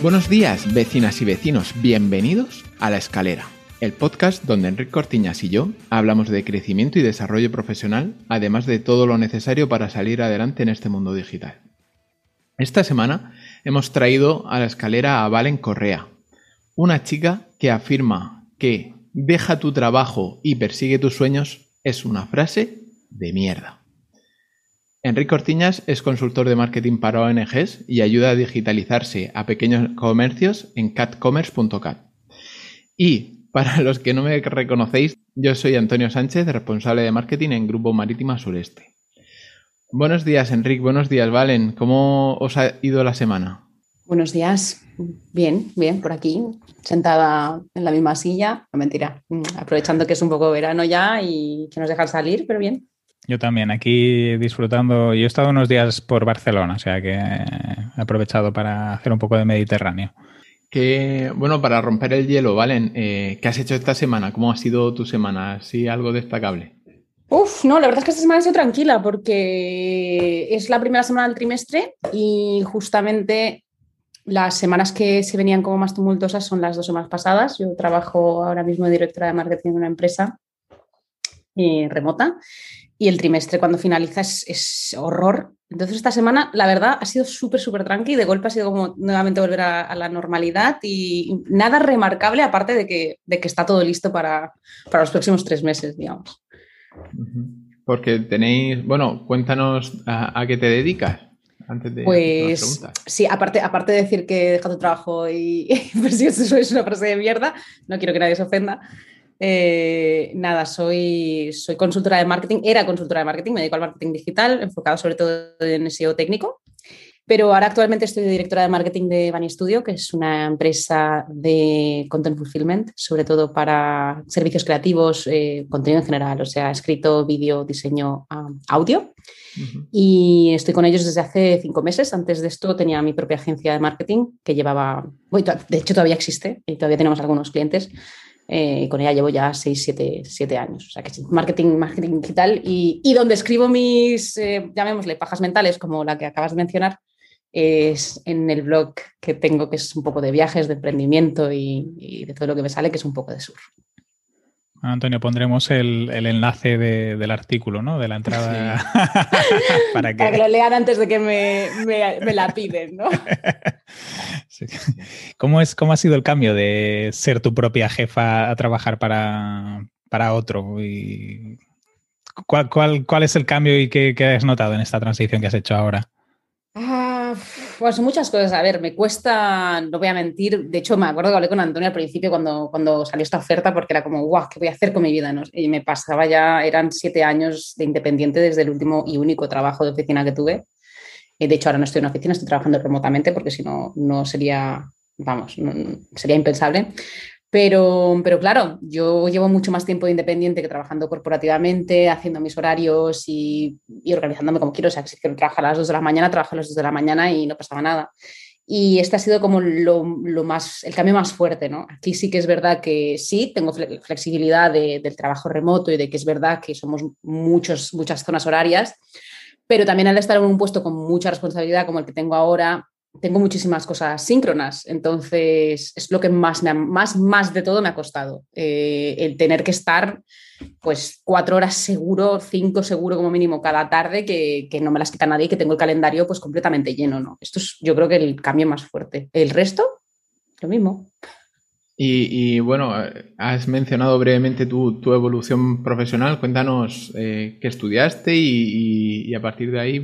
Buenos días, vecinas y vecinos. Bienvenidos a La Escalera, el podcast donde Enrique Cortiñas y yo hablamos de crecimiento y desarrollo profesional, además de todo lo necesario para salir adelante en este mundo digital. Esta semana hemos traído a la escalera a Valen Correa, una chica que afirma que deja tu trabajo y persigue tus sueños es una frase de mierda. Enrique Cortiñas es consultor de marketing para ONGs y ayuda a digitalizarse a pequeños comercios en catcommerce.cat. Y para los que no me reconocéis, yo soy Antonio Sánchez, responsable de marketing en Grupo Marítima Sureste. Buenos días, Enrique. Buenos días, Valen. ¿Cómo os ha ido la semana? Buenos días. Bien, bien, por aquí, sentada en la misma silla. No mentira, aprovechando que es un poco verano ya y que nos dejan salir, pero bien. Yo también, aquí disfrutando. Yo he estado unos días por Barcelona, o sea que he aprovechado para hacer un poco de Mediterráneo. Bueno, para romper el hielo, Valen, eh, ¿qué has hecho esta semana? ¿Cómo ha sido tu semana? ¿Sí algo destacable? Uf, no, la verdad es que esta semana ha sido tranquila porque es la primera semana del trimestre y justamente las semanas que se venían como más tumultuosas son las dos semanas pasadas. Yo trabajo ahora mismo de directora de marketing en una empresa eh, remota y el trimestre cuando finaliza es, horror. Entonces esta semana, la verdad, ha sido súper, súper tranqui. De golpe ha sido como nuevamente volver a, la normalidad y nada remarcable aparte de que, de que está todo listo para, para los próximos tres meses, digamos. Porque tenéis, bueno, cuéntanos a, qué te dedicas. Antes de pues sí, aparte, aparte de decir que deja tu trabajo y pues si eso es una frase de mierda, no quiero que nadie se ofenda. Eh, nada, soy, soy consultora de marketing, era consultora de marketing, me dedico al marketing digital, enfocado sobre todo en SEO técnico, pero ahora actualmente estoy de directora de marketing de Bunny Studio, que es una empresa de content fulfillment, sobre todo para servicios creativos, eh, contenido en general, o sea, escrito, vídeo, diseño, audio. Y estoy con ellos desde hace cinco meses. Antes de esto tenía mi propia agencia de marketing que llevaba, de hecho todavía existe y todavía tenemos algunos clientes eh, con ella llevo ya 6, 7, años. O sea que sí, marketing, marketing digital. Y, y donde escribo mis, eh, llamémosle, pajas mentales, como la que acabas de mencionar, es en el blog que tengo, que es un poco de viajes, de emprendimiento y, de todo lo que me sale, que es un poco de sur. Antonio, pondremos el, enlace del artículo, ¿no? De la entrada. para, que... lo lean antes de que me, me, la piden, ¿no? ¿Cómo, es, ¿Cómo ha sido el cambio de ser tu propia jefa a trabajar para, otro? Y ¿cuál, cuál, es el cambio y qué, qué has notado en esta transición que has hecho ahora? Pues muchas cosas. A ver, me cuesta, no voy a mentir. De hecho, me acuerdo que hablé con Antonio al principio cuando, cuando salió esta oferta porque era como, guau, ¿qué voy a hacer con mi vida? Y me pasaba ya, eran siete años de independiente desde el último y único trabajo de oficina que tuve. De hecho, ahora no estoy en oficina, estoy trabajando remotamente porque si no, no sería, vamos, sería impensable. Pero, pero claro, yo llevo mucho más tiempo de independiente que trabajando corporativamente, haciendo mis horarios y, organizándome como quiero. O sea, que si quiero trabajar a las 2 de la mañana, trabajo a las 2 de la mañana y no pasaba nada. Y este ha sido como lo, más, el cambio más fuerte, ¿no? Aquí sí que es verdad que sí, tengo flexibilidad del trabajo remoto y de que es verdad que somos muchos, muchas zonas horarias, pero también al estar en un puesto con mucha responsabilidad como el que tengo ahora, tengo muchísimas cosas síncronas, entonces es lo que más, más, más de todo me ha costado, eh, el tener que estar pues cuatro horas seguro, cinco seguro como mínimo cada tarde, que, no me las quita nadie y que tengo el calendario pues completamente lleno, ¿no? Esto es yo creo que el cambio más fuerte. El resto, lo mismo. Y, bueno, has mencionado brevemente tu, evolución profesional, cuéntanos eh, qué estudiaste y a partir de ahí,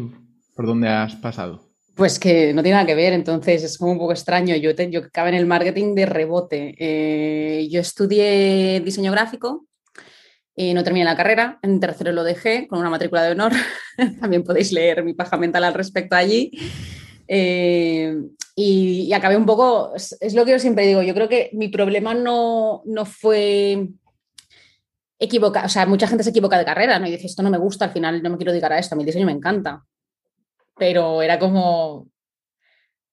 ¿por dónde has pasado? Pues que no tiene nada que ver, entonces es como un poco extraño. Yo, te, en el marketing de rebote. Eh, yo estudié diseño gráfico y no terminé la carrera. En tercero lo dejé con una matrícula de honor. También podéis leer mi paja mental al respecto allí. Eh, y, acabé un poco, es, lo que yo siempre digo, yo creo que mi problema no, no fue equivocado, o sea, mucha gente se equivoca de carrera, ¿no? Y dice, esto no me gusta, al final no me quiero dedicar a esto, a mi diseño me encanta pero era como,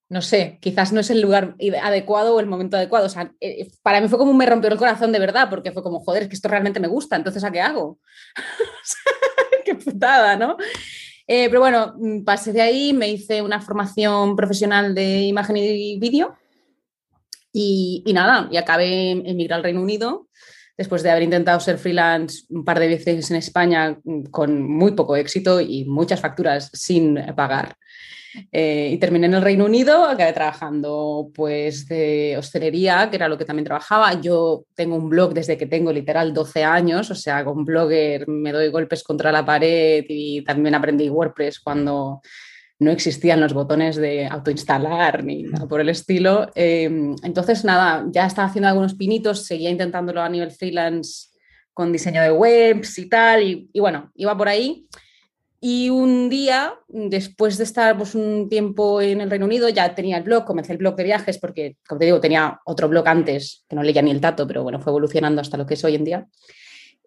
no sé, quizás no es el lugar adecuado o el momento adecuado. O sea, eh, para mí fue como me rompió el corazón de verdad, porque fue como, joder, es que esto realmente me gusta, entonces ¿a qué hago? qué putada, ¿no? Eh, pero bueno, mm, pasé de ahí, me hice una formación profesional de imagen y vídeo y, nada, y acabé emigrar al Reino Unido después de haber intentado ser freelance un par de veces en España mm, con muy poco éxito y muchas facturas sin pagar. Eh, y terminé en el Reino Unido, acabé trabajando pues de hostelería, que era lo que también trabajaba. Yo tengo un blog desde que tengo literal 12 años, o sea, con blogger me doy golpes contra la pared y también aprendí WordPress cuando no existían los botones de autoinstalar ni nada por el estilo. Em, entonces, nada, ya estaba haciendo algunos pinitos, seguía intentándolo a nivel freelance con diseño de webs y tal, y, y bueno, iba por ahí. Y un día, después de estar pues, un tiempo en el Reino Unido, ya tenía el blog, comencé el blog de viajes porque, como te digo, tenía otro blog antes, que no leía ni el tato, pero bueno, fue evolucionando hasta lo que es hoy en día.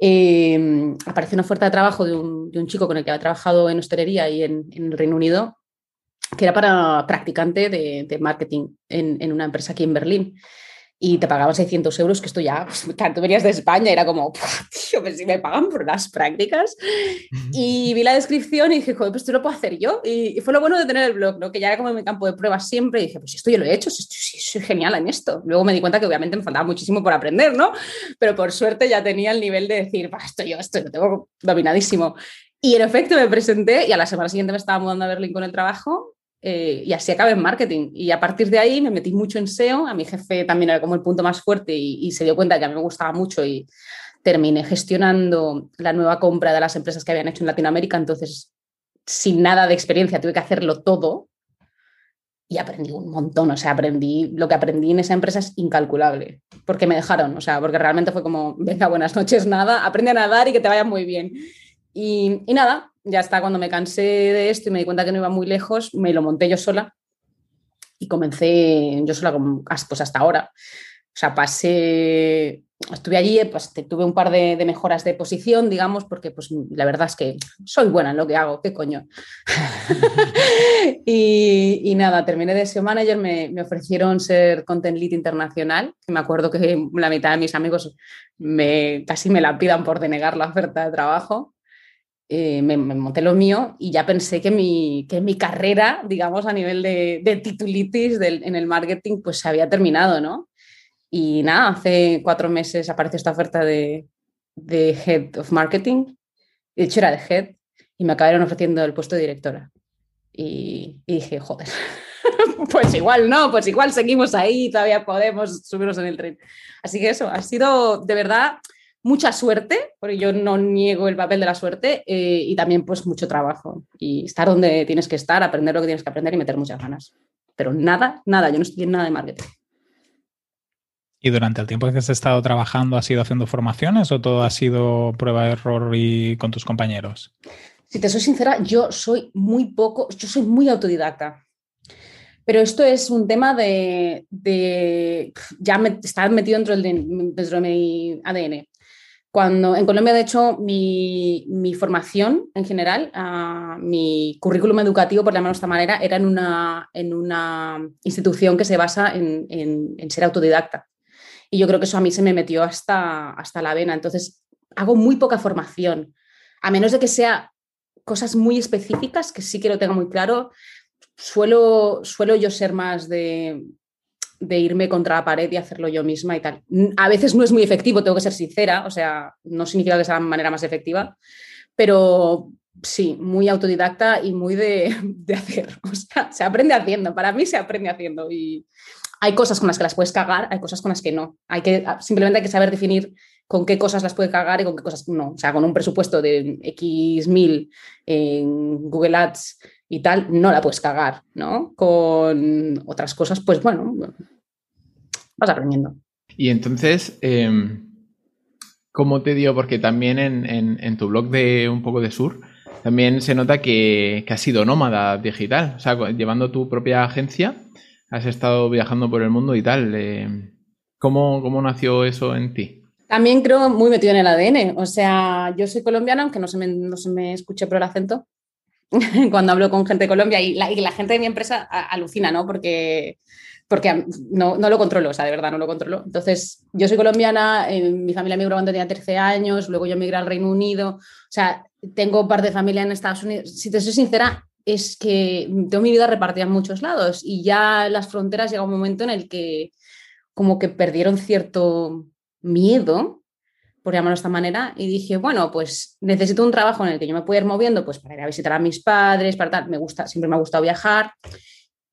Eh, apareció una oferta de trabajo de un, de un, chico con el que había trabajado en hostelería y en, en el Reino Unido, que era para practicante de, de marketing en, en, una empresa aquí en Berlín y te pagaban 600 euros, que esto ya, pues, tú venías de España, era como, tío, pues si me pagan por las prácticas. Y vi la descripción y dije, joder, pues esto lo puedo hacer yo. Y, fue lo bueno de tener el blog, ¿no? que ya era como mi campo de pruebas siempre. Y dije, pues esto yo lo he hecho, sí, soy genial en esto. Luego me di cuenta que obviamente me faltaba muchísimo por aprender, ¿no? Pero por suerte ya tenía el nivel de decir, esto yo, esto lo tengo dominadísimo. Y en efecto me presenté y a la semana siguiente me estaba mudando a Berlín con el trabajo eh, y así acabé en marketing. Y a partir de ahí me metí mucho en SEO. A mi jefe también era como el punto más fuerte y, se dio cuenta que a mí me gustaba mucho y terminé gestionando la nueva compra de las empresas que habían hecho en Latinoamérica. Entonces, sin nada de experiencia, tuve que hacerlo todo y aprendí un montón. O sea, aprendí lo que aprendí en esa empresa es incalculable porque me dejaron. O sea, porque realmente fue como, venga, buenas noches, nada, aprende a nadar y que te vaya muy bien. Y nada, ya está, cuando me cansé de esto y me di cuenta que no iba muy lejos, me lo monté yo sola y comencé yo sola pues hasta ahora. O sea, pasé, estuve allí, pues tuve un par de, de, mejoras de posición, digamos, porque pues la verdad es que soy buena en lo que hago, qué coño. y, y, nada, terminé de SEO Manager, me, me, ofrecieron ser Content Lead Internacional, que me acuerdo que la mitad de mis amigos me, casi me la pidan por denegar la oferta de trabajo eh, me, me, monté lo mío y ya pensé que mi, que mi carrera, digamos, a nivel de, de titulitis del, en el marketing, pues se había terminado, ¿no? Y nada, hace cuatro meses apareció esta oferta de, de Head of Marketing, de hecho era de Head, y me acabaron ofreciendo el puesto de directora. Y, y dije, joder, pues igual no, pues igual seguimos ahí, todavía podemos subirnos en el tren. Así que eso, ha sido de verdad mucha suerte, porque yo no niego el papel de la suerte, eh, y también pues mucho trabajo. Y estar donde tienes que estar, aprender lo que tienes que aprender y meter muchas ganas. Pero nada, nada, yo no estoy en nada de marketing. ¿Y durante el tiempo que has estado trabajando, has ido haciendo formaciones o todo ha sido prueba de error y con tus compañeros? Si te soy sincera, yo soy muy poco, yo soy muy autodidacta. Pero esto es un tema de, de ya me, está metido dentro, del, dentro de mi ADN. Cuando en Colombia, de hecho, mi, formación en general, uh, mi currículum educativo, por llamarlo de esta manera, era en una, en una institución que se basa en, en, en, ser autodidacta. Y yo creo que eso a mí se me metió hasta, hasta la vena. Entonces, hago muy poca formación, a menos de que sea cosas muy específicas, que sí que lo tenga muy claro. Suelo, suelo yo ser más de, de irme contra la pared y hacerlo yo misma y tal. A veces no es muy efectivo, tengo que ser sincera, o sea, no significa que sea la manera más efectiva, pero sí, muy autodidacta y muy de, de, hacer. O sea, se aprende haciendo, para mí se aprende haciendo y hay cosas con las que las puedes cagar, hay cosas con las que no. Hay que, simplemente hay que saber definir con qué cosas las puede cagar y con qué cosas no. O sea, con un presupuesto de X mil en Google Ads y tal, no la puedes cagar, ¿no? Con otras cosas, pues bueno, vas aprendiendo. Y entonces, eh, ¿cómo te dio? Porque también en, en, en, tu blog de Un poco de Sur, también se nota que, que has sido nómada digital, o sea, llevando tu propia agencia, has estado viajando por el mundo y tal. Eh, ¿cómo, ¿Cómo nació eso en ti? También creo muy metido en el ADN. O sea, yo soy colombiana, aunque no se me, no se me escuche por el acento. cuando hablo con gente de Colombia y la, gente de mi empresa alucina, ¿no? Porque porque no, no, lo controlo, o sea, de verdad no lo controlo. Entonces, yo soy colombiana, eh, mi familia migró cuando tenía 13 años, luego yo migré al Reino Unido, o sea, tengo un par de familia en Estados Unidos. Si te soy sincera, es que tengo mi vida repartida en muchos lados y ya las fronteras llega un momento en el que como que perdieron cierto miedo, por llamarlo de esta manera, y dije, bueno, pues necesito un trabajo en el que yo me pueda ir moviendo, pues para ir a visitar a mis padres, para tal, me gusta, siempre me ha gustado viajar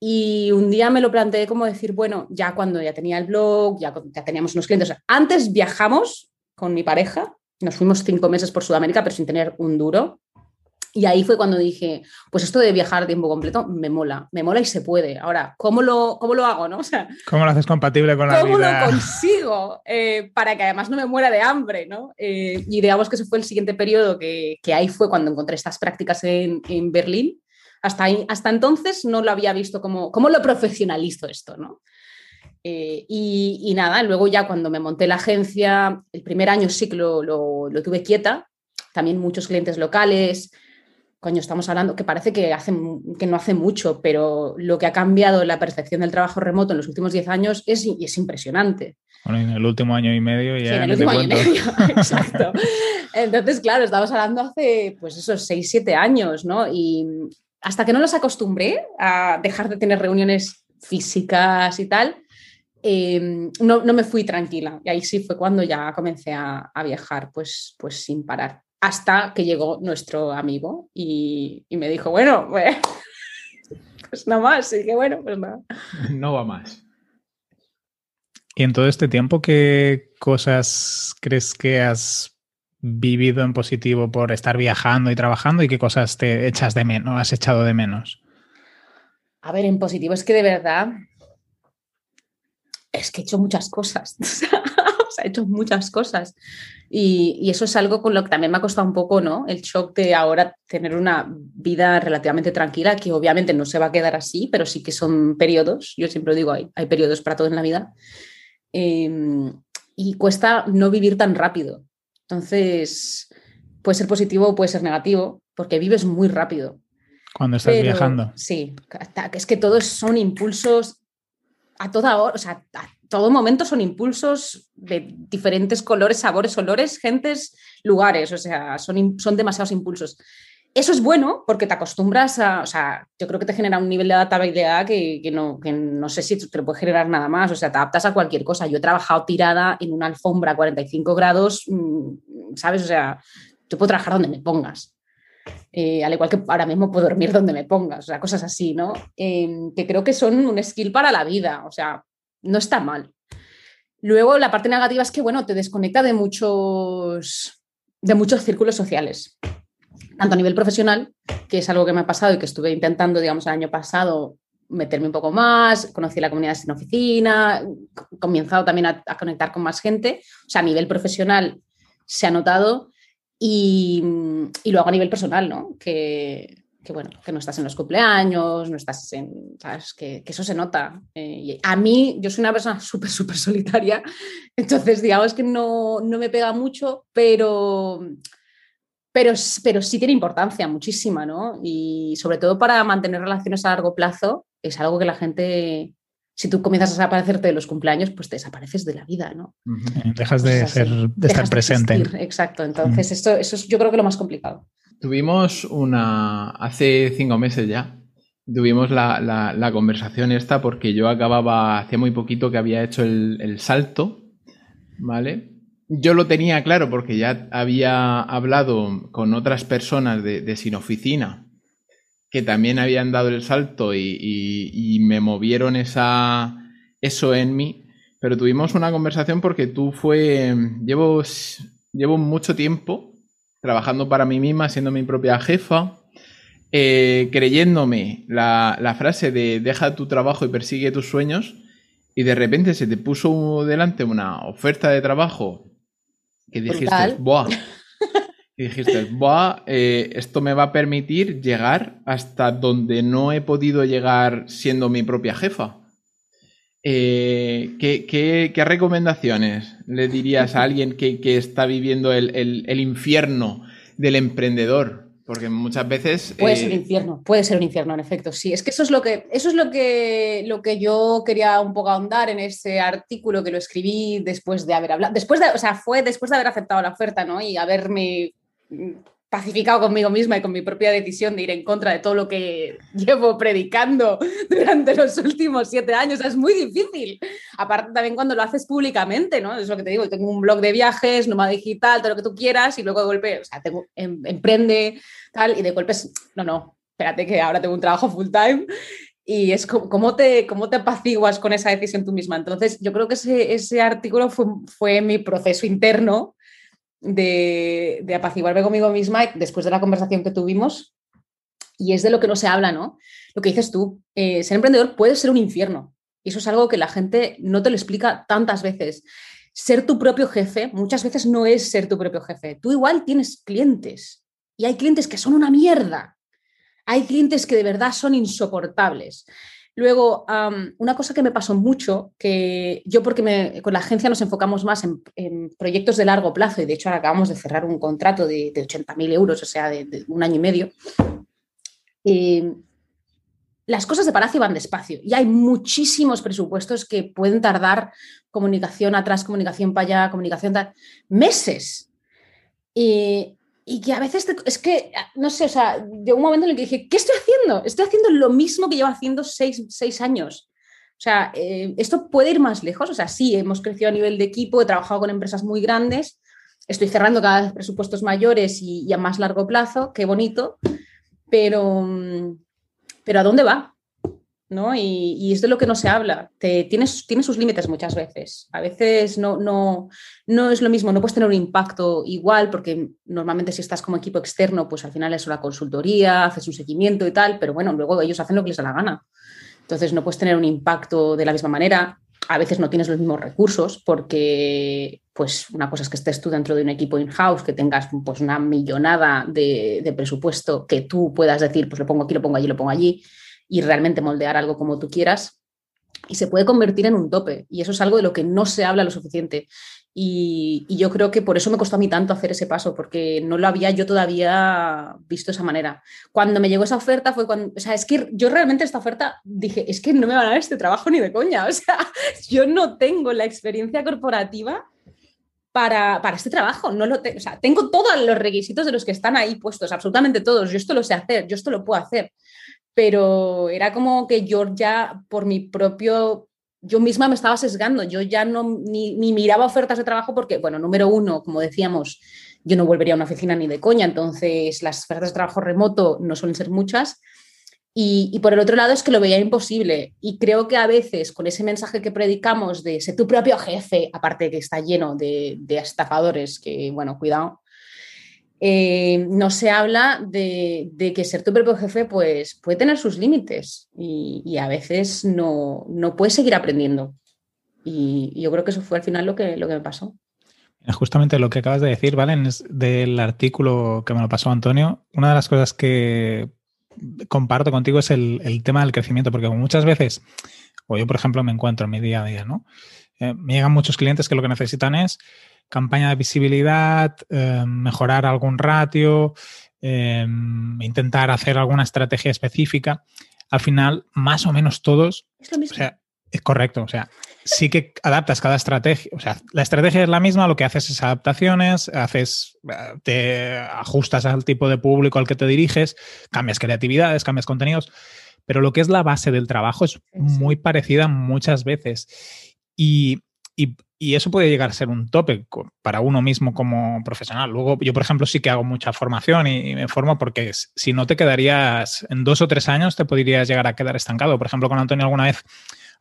y un día me lo planteé como decir, bueno, ya cuando ya tenía el blog, ya, ya teníamos unos clientes. antes viajamos con mi pareja, nos fuimos cinco meses por Sudamérica, pero sin tener un duro. Y ahí fue cuando dije, pues esto de viajar a tiempo completo me mola, me mola y se puede. Ahora, ¿cómo lo, cómo lo hago? ¿no? O sea, ¿Cómo lo haces compatible con la vida? ¿Cómo lo consigo eh, para que además no me muera de hambre? ¿no? Eh, y digamos que ese fue el siguiente periodo que, que, ahí fue cuando encontré estas prácticas en, en Berlín hasta, hasta entonces no lo había visto como, como lo profesionalizo esto, ¿no? Eh, y, nada, luego ya cuando me monté la agencia, el primer año sí que lo, lo, tuve quieta, también muchos clientes locales, coño, estamos hablando que parece que, hace, que no hace mucho, pero lo que ha cambiado la percepción del trabajo remoto en los últimos 10 años es, es impresionante. Bueno, en el último año y medio ya. Sí, en el último año y medio, exacto. Entonces, claro, estamos hablando hace, pues esos 6, 7 años, ¿no? Y, hasta que no los acostumbré a dejar de tener reuniones físicas y tal, em, no, me fui tranquila. Y ahí sí fue cuando ya comencé a, viajar, pues, pues sin parar. Hasta que llegó nuestro amigo y, me dijo, bueno, pues, pues nada más. Y que bueno, pues nada. No va más. Y en todo este tiempo, ¿qué cosas crees que has vivido en positivo por estar viajando y trabajando y qué cosas te echas de menos, has echado de menos? A ver, en positivo es que de verdad es que he hecho muchas cosas. he hecho muchas cosas. Y, eso es algo con lo que también me ha costado un poco, ¿no? El shock de ahora tener una vida relativamente tranquila, que obviamente no se va a quedar así, pero sí que son periodos. Yo siempre digo, hay, hay periodos para todo en la vida. Em, y cuesta no vivir tan rápido. Entonces, puede ser positivo o puede ser negativo, porque vives muy rápido. Cuando estás viajando. Sí, es que todos son impulsos a toda hora, o sea, a todo momento son impulsos de diferentes colores, sabores, olores, gentes, lugares, o sea, son, son demasiados impulsos. Eso es bueno porque te acostumbras a, o sea, yo creo que te genera un nivel de adaptabilidad que, no, que no sé si te lo puede generar nada más, o sea, te adaptas a cualquier cosa. Yo he trabajado tirada en una alfombra a 45 grados, mm, ¿sabes? O sea, yo puedo trabajar donde me pongas. Eh, al igual que ahora mismo puedo dormir donde me pongas, o sea, cosas así, ¿no? Em, que creo que son un skill para la vida, o sea, no está mal. Luego, la parte negativa es que, bueno, te desconecta de muchos, de muchos círculos sociales tanto a nivel profesional, que es algo que me ha pasado y que estuve intentando, digamos, el año pasado meterme un poco más, conocí la comunidad sin oficina, comenzado también a, conectar con más gente, o sea, a nivel profesional se ha notado y, luego a nivel personal, ¿no? Que, bueno, que no estás en los cumpleaños, no estás en, ¿sabes? Que, eso se nota. Eh, a mí, yo soy una persona súper, súper solitaria, entonces digamos que no, no me pega mucho, pero pero, pero sí tiene importancia muchísima, ¿no? Y sobre todo para mantener relaciones a largo plazo, es algo que la gente, si tú comienzas a desaparecerte de los cumpleaños, pues te desapareces de la vida, ¿no? Dejas de, ser, de estar presente. exacto, entonces esto, eso es yo creo que lo más complicado. Tuvimos una, hace cinco meses ya, tuvimos la, la, conversación esta porque yo acababa, hacía muy poquito que había hecho el, el salto, ¿vale? yo lo tenía claro porque ya había hablado con otras personas de, Sin Oficina que también habían dado el salto y, me movieron esa, eso en mí. Pero tuvimos una conversación porque tú fue. Llevo, llevo mucho tiempo trabajando para mí misma, siendo mi propia jefa, eh, creyéndome la, la frase de deja tu trabajo y persigue tus sueños. Y de repente se te puso delante una oferta de trabajo que dijiste, ¡buah! Y dijiste, ¡buah! Eh, esto me va a permitir llegar hasta donde no he podido llegar siendo mi propia jefa. Eh, ¿qué, recomendaciones le dirías a alguien que, está viviendo el, infierno del emprendedor? Porque muchas veces. Puede ser un eh, infierno, puede ser un infierno, en efecto. Sí, es que eso es lo que, eso es lo que, lo que yo quería un poco ahondar en ese artículo que lo escribí después de haber hablado. Después de, o sea, fue después de haber aceptado la oferta, ¿no? Y haberme pacificado conmigo misma y con mi propia decisión de ir en contra de todo lo que llevo predicando durante los últimos siete años. es muy difícil. Aparte también cuando lo haces públicamente, ¿no? Es lo que te digo, tengo un blog de viajes, nómada digital, todo lo que tú quieras y luego de golpe, o sea, tengo, em, emprende, tal, y de golpe es, no, no, espérate que ahora tengo un trabajo full time y es como, ¿cómo te, cómo te apaciguas con esa decisión tú misma. Entonces, yo creo que ese, ese artículo fue, fue mi proceso interno de, de apaciguarme conmigo misma después de la conversación que tuvimos. Y es de lo que no se habla, ¿no? Lo que dices tú, eh, ser emprendedor puede ser un infierno. Y eso es algo que la gente no te lo explica tantas veces. Ser tu propio jefe muchas veces no es ser tu propio jefe. Tú igual tienes clientes y hay clientes que son una mierda. Hay clientes que de verdad son insoportables. Luego, una cosa que me pasó mucho, que yo porque con la agencia nos enfocamos más en, proyectos de largo plazo y de hecho ahora acabamos de cerrar un contrato de, de 80.000 euros, o sea, de, un año y medio, eh, las cosas de Palacio van despacio y hay muchísimos presupuestos que pueden tardar comunicación atrás, comunicación para allá, comunicación meses. Y y que a veces es que, no sé, o sea, de un momento en el que dije, ¿qué estoy haciendo? Estoy haciendo lo mismo que llevo haciendo seis, años. O sea, eh, esto puede ir más lejos. O sea, sí, hemos crecido a nivel de equipo, he trabajado con empresas muy grandes, estoy cerrando cada vez presupuestos mayores y, y a más largo plazo, qué bonito, pero, pero ¿a dónde va? ¿No? Y, es de lo que no se habla. Te, tienes, tiene sus límites muchas veces. A veces no, no, no es lo mismo, no puedes tener un impacto igual, porque normalmente si estás como equipo externo, pues al final es una consultoría, haces un seguimiento y tal, pero bueno, luego ellos hacen lo que les da la gana. Entonces no puedes tener un impacto de la misma manera. A veces no tienes los mismos recursos porque, pues, una cosa es que estés tú dentro de un equipo in-house, que tengas pues, una millonada de, de presupuesto que tú puedas decir, pues lo pongo aquí, lo pongo allí, lo pongo allí y realmente moldear algo como tú quieras. Y se puede convertir en un tope. Y eso es algo de lo que no se habla lo suficiente. Y, yo creo que por eso me costó a mí tanto hacer ese paso, porque no lo había yo todavía visto de esa manera. Cuando me llegó esa oferta fue cuando, o sea, es que yo realmente esta oferta dije, es que no me van a dar este trabajo ni de coña, o sea, yo no tengo la experiencia corporativa para, para este trabajo, no lo o sea, tengo todos los requisitos de los que están ahí puestos, absolutamente todos, yo esto lo sé hacer, yo esto lo puedo hacer, pero era como que yo ya por mi propio, yo misma me estaba sesgando, yo ya no ni, miraba ofertas de trabajo porque, bueno, número uno, como decíamos, yo no volvería a una oficina ni de coña, entonces las ofertas de trabajo remoto no suelen ser muchas. Y, por el otro lado es que lo veía imposible. Y creo que a veces con ese mensaje que predicamos de ser tu propio jefe, aparte que está lleno de, de estafadores, que bueno, cuidado, eh, no se habla de, que ser tu propio jefe pues, puede tener sus límites y, a veces no, no, puedes seguir aprendiendo. Y, yo creo que eso fue al final lo que, lo que me pasó. Justamente lo que acabas de decir, Valen, es del artículo que me lo pasó Antonio. Una de las cosas que comparto contigo es el, tema del crecimiento, porque muchas veces, o yo por ejemplo me encuentro en mi día a día, ¿no? Eh, me llegan muchos clientes que lo que necesitan es campaña de visibilidad, eh, mejorar algún ratio, eh, intentar hacer alguna estrategia específica. Al final, más o menos todos. Es lo mismo. O sea, es correcto. O sea, sí que adaptas cada estrategia. O sea, la estrategia es la misma, lo que haces es adaptaciones, haces, te ajustas al tipo de público al que te diriges, cambias creatividades, cambias contenidos. Pero lo que es la base del trabajo es muy parecida muchas veces. Y, y y eso puede llegar a ser un tope para uno mismo como profesional. Luego, yo, por ejemplo, sí que hago mucha formación y, me formo porque si no te quedarías en dos o tres años, te podrías llegar a quedar estancado. Por ejemplo, con Antonio alguna vez,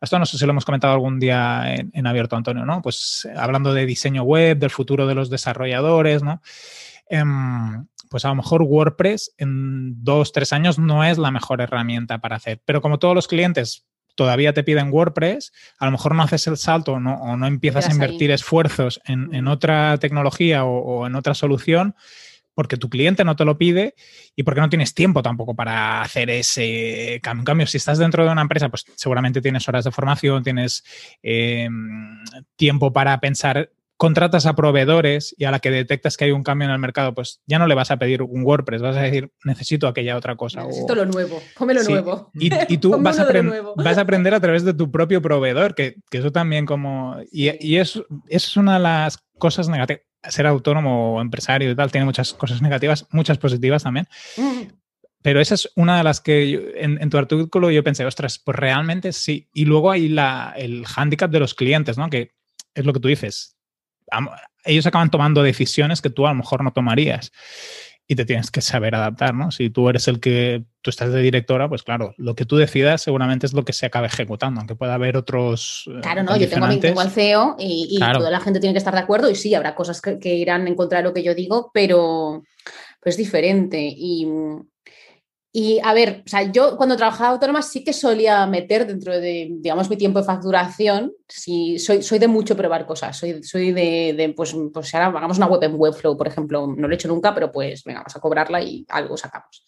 esto no sé si lo hemos comentado algún día en, abierto, Antonio, ¿no? Pues hablando de diseño web, del futuro de los desarrolladores, ¿no? Em, pues a lo mejor WordPress en dos, tres años no es la mejor herramienta para hacer. Pero como todos los clientes todavía te piden WordPress, a lo mejor no haces el salto o no empiezas a invertir esfuerzos en, otra tecnología o, en otra solución porque tu cliente no te lo pide y porque no tienes tiempo tampoco para hacer ese cambio. En cambio, si estás dentro de una empresa, pues seguramente tienes horas de formación, tienes em, tiempo para pensar contratas a proveedores y a la que detectas que hay un cambio en el mercado, pues ya no le vas a pedir un WordPress, vas a decir, necesito aquella otra cosa. Necesito lo nuevo, come lo nuevo. Y, tú vas a, vas a, aprender a través de tu propio proveedor, que, eso también como... Y, eso, es una de las cosas negativas. Ser autónomo o empresario y tal tiene muchas cosas negativas, muchas positivas también. Mm. Pero esa es una de las que en, tu artículo yo pensé, ostras, pues realmente sí. Y luego hay la, el hándicap de los clientes, ¿no? Que es lo que tú dices. Ellos acaban tomando decisiones que tú a lo mejor no tomarías. Y te tienes que saber adaptar, ¿no? Si tú eres el que, tú estás de directora, pues claro, lo que tú decidas seguramente es lo que se acabe ejecutando, aunque pueda haber otros... Eh, claro, no, yo tengo, tengo al CEO y, toda la gente tiene que estar de acuerdo y sí, habrá cosas que, que irán en contra de lo que yo digo, pero pues es diferente. Y, y a ver, o sea, yo cuando trabajaba autónoma sí que solía meter dentro de, digamos, mi tiempo de facturación, si soy, soy de mucho probar cosas, soy, soy de, de pues, pues ahora hagamos una web en Webflow, por ejemplo, no lo he hecho nunca, pero pues venga, vamos a cobrarla y algo sacamos.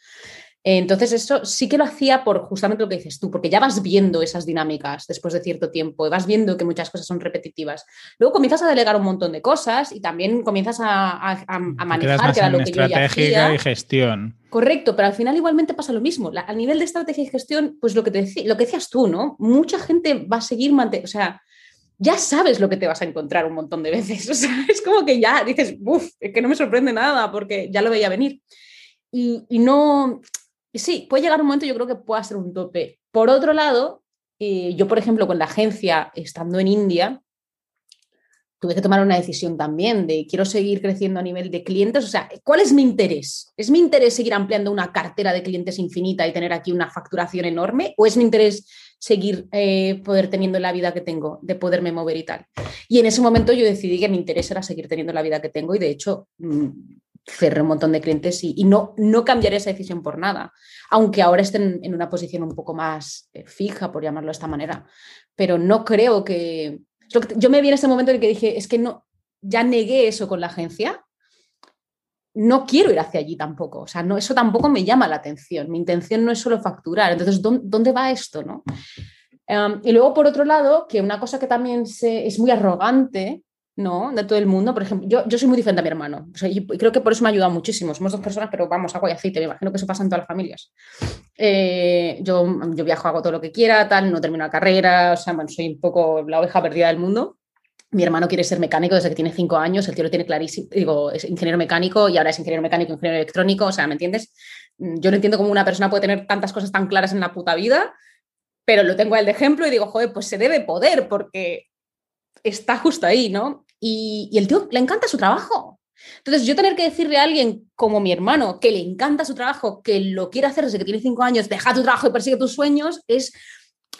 Entonces, eso sí que lo hacía por justamente lo que dices tú, porque ya vas viendo esas dinámicas después de cierto tiempo, vas viendo que muchas cosas son repetitivas. Luego comienzas a delegar un montón de cosas y también comienzas a, manejar, que era lo que yo ya hacía. y gestión. Correcto, pero al final igualmente pasa lo mismo. a nivel de estrategia y gestión, pues lo que, te, lo que decías tú, ¿no? Mucha gente va a seguir manteniendo, o sea, ya sabes lo que te vas a encontrar un montón de veces. O sea, es como que ya dices, uff, es que no me sorprende nada porque ya lo veía venir. Y, y no, y sí, puede llegar un momento, yo creo que pueda ser un tope. Por otro lado, eh, yo, por ejemplo, con la agencia, estando en India, tuve que tomar una decisión también de quiero seguir creciendo a nivel de clientes. O sea, ¿cuál es mi interés? ¿Es mi interés seguir ampliando una cartera de clientes infinita y tener aquí una facturación enorme? ¿O es mi interés seguir eh, poder teniendo la vida que tengo, de poderme mover y tal? Y en ese momento yo decidí que mi interés era seguir teniendo la vida que tengo y de hecho mm, cerré un montón de clientes y, no, no cambiaré esa decisión por nada, aunque ahora estén en una posición un poco más eh, fija, por llamarlo de esta manera. Pero no creo que... Yo me vi en ese momento en el que dije, es que no, ya negué eso con la agencia, no quiero ir hacia allí tampoco. O sea, no, eso tampoco me llama la atención. Mi intención no es solo facturar. Entonces, ¿dónde, va esto? No? Em, y luego, por otro lado, que una cosa que también se, es muy arrogante ¿no? De todo el mundo. Por ejemplo, yo, yo soy muy diferente a mi hermano. y creo que por eso me ha ayudado muchísimo. Somos dos personas, pero vamos, agua y aceite. Me imagino que eso pasa en todas las familias. Eh, yo, yo viajo, hago todo lo que quiera, tal, no termino la carrera. O sea, bueno, soy un poco la oveja perdida del mundo. Mi hermano quiere ser mecánico desde que tiene cinco años. El tío lo tiene clarísimo. Digo, es ingeniero mecánico y ahora es ingeniero mecánico, ingeniero electrónico. O sea, ¿me entiendes? Yo no entiendo cómo una persona puede tener tantas cosas tan claras en la puta vida, pero lo tengo el de ejemplo y digo, joder, pues se debe poder porque está justo ahí, ¿no? Y, el tío le encanta su trabajo. Entonces, yo tener que decirle a alguien como mi hermano que le encanta su trabajo, que lo quiere hacer desde que tiene cinco años, deja tu trabajo y persigue tus sueños, es,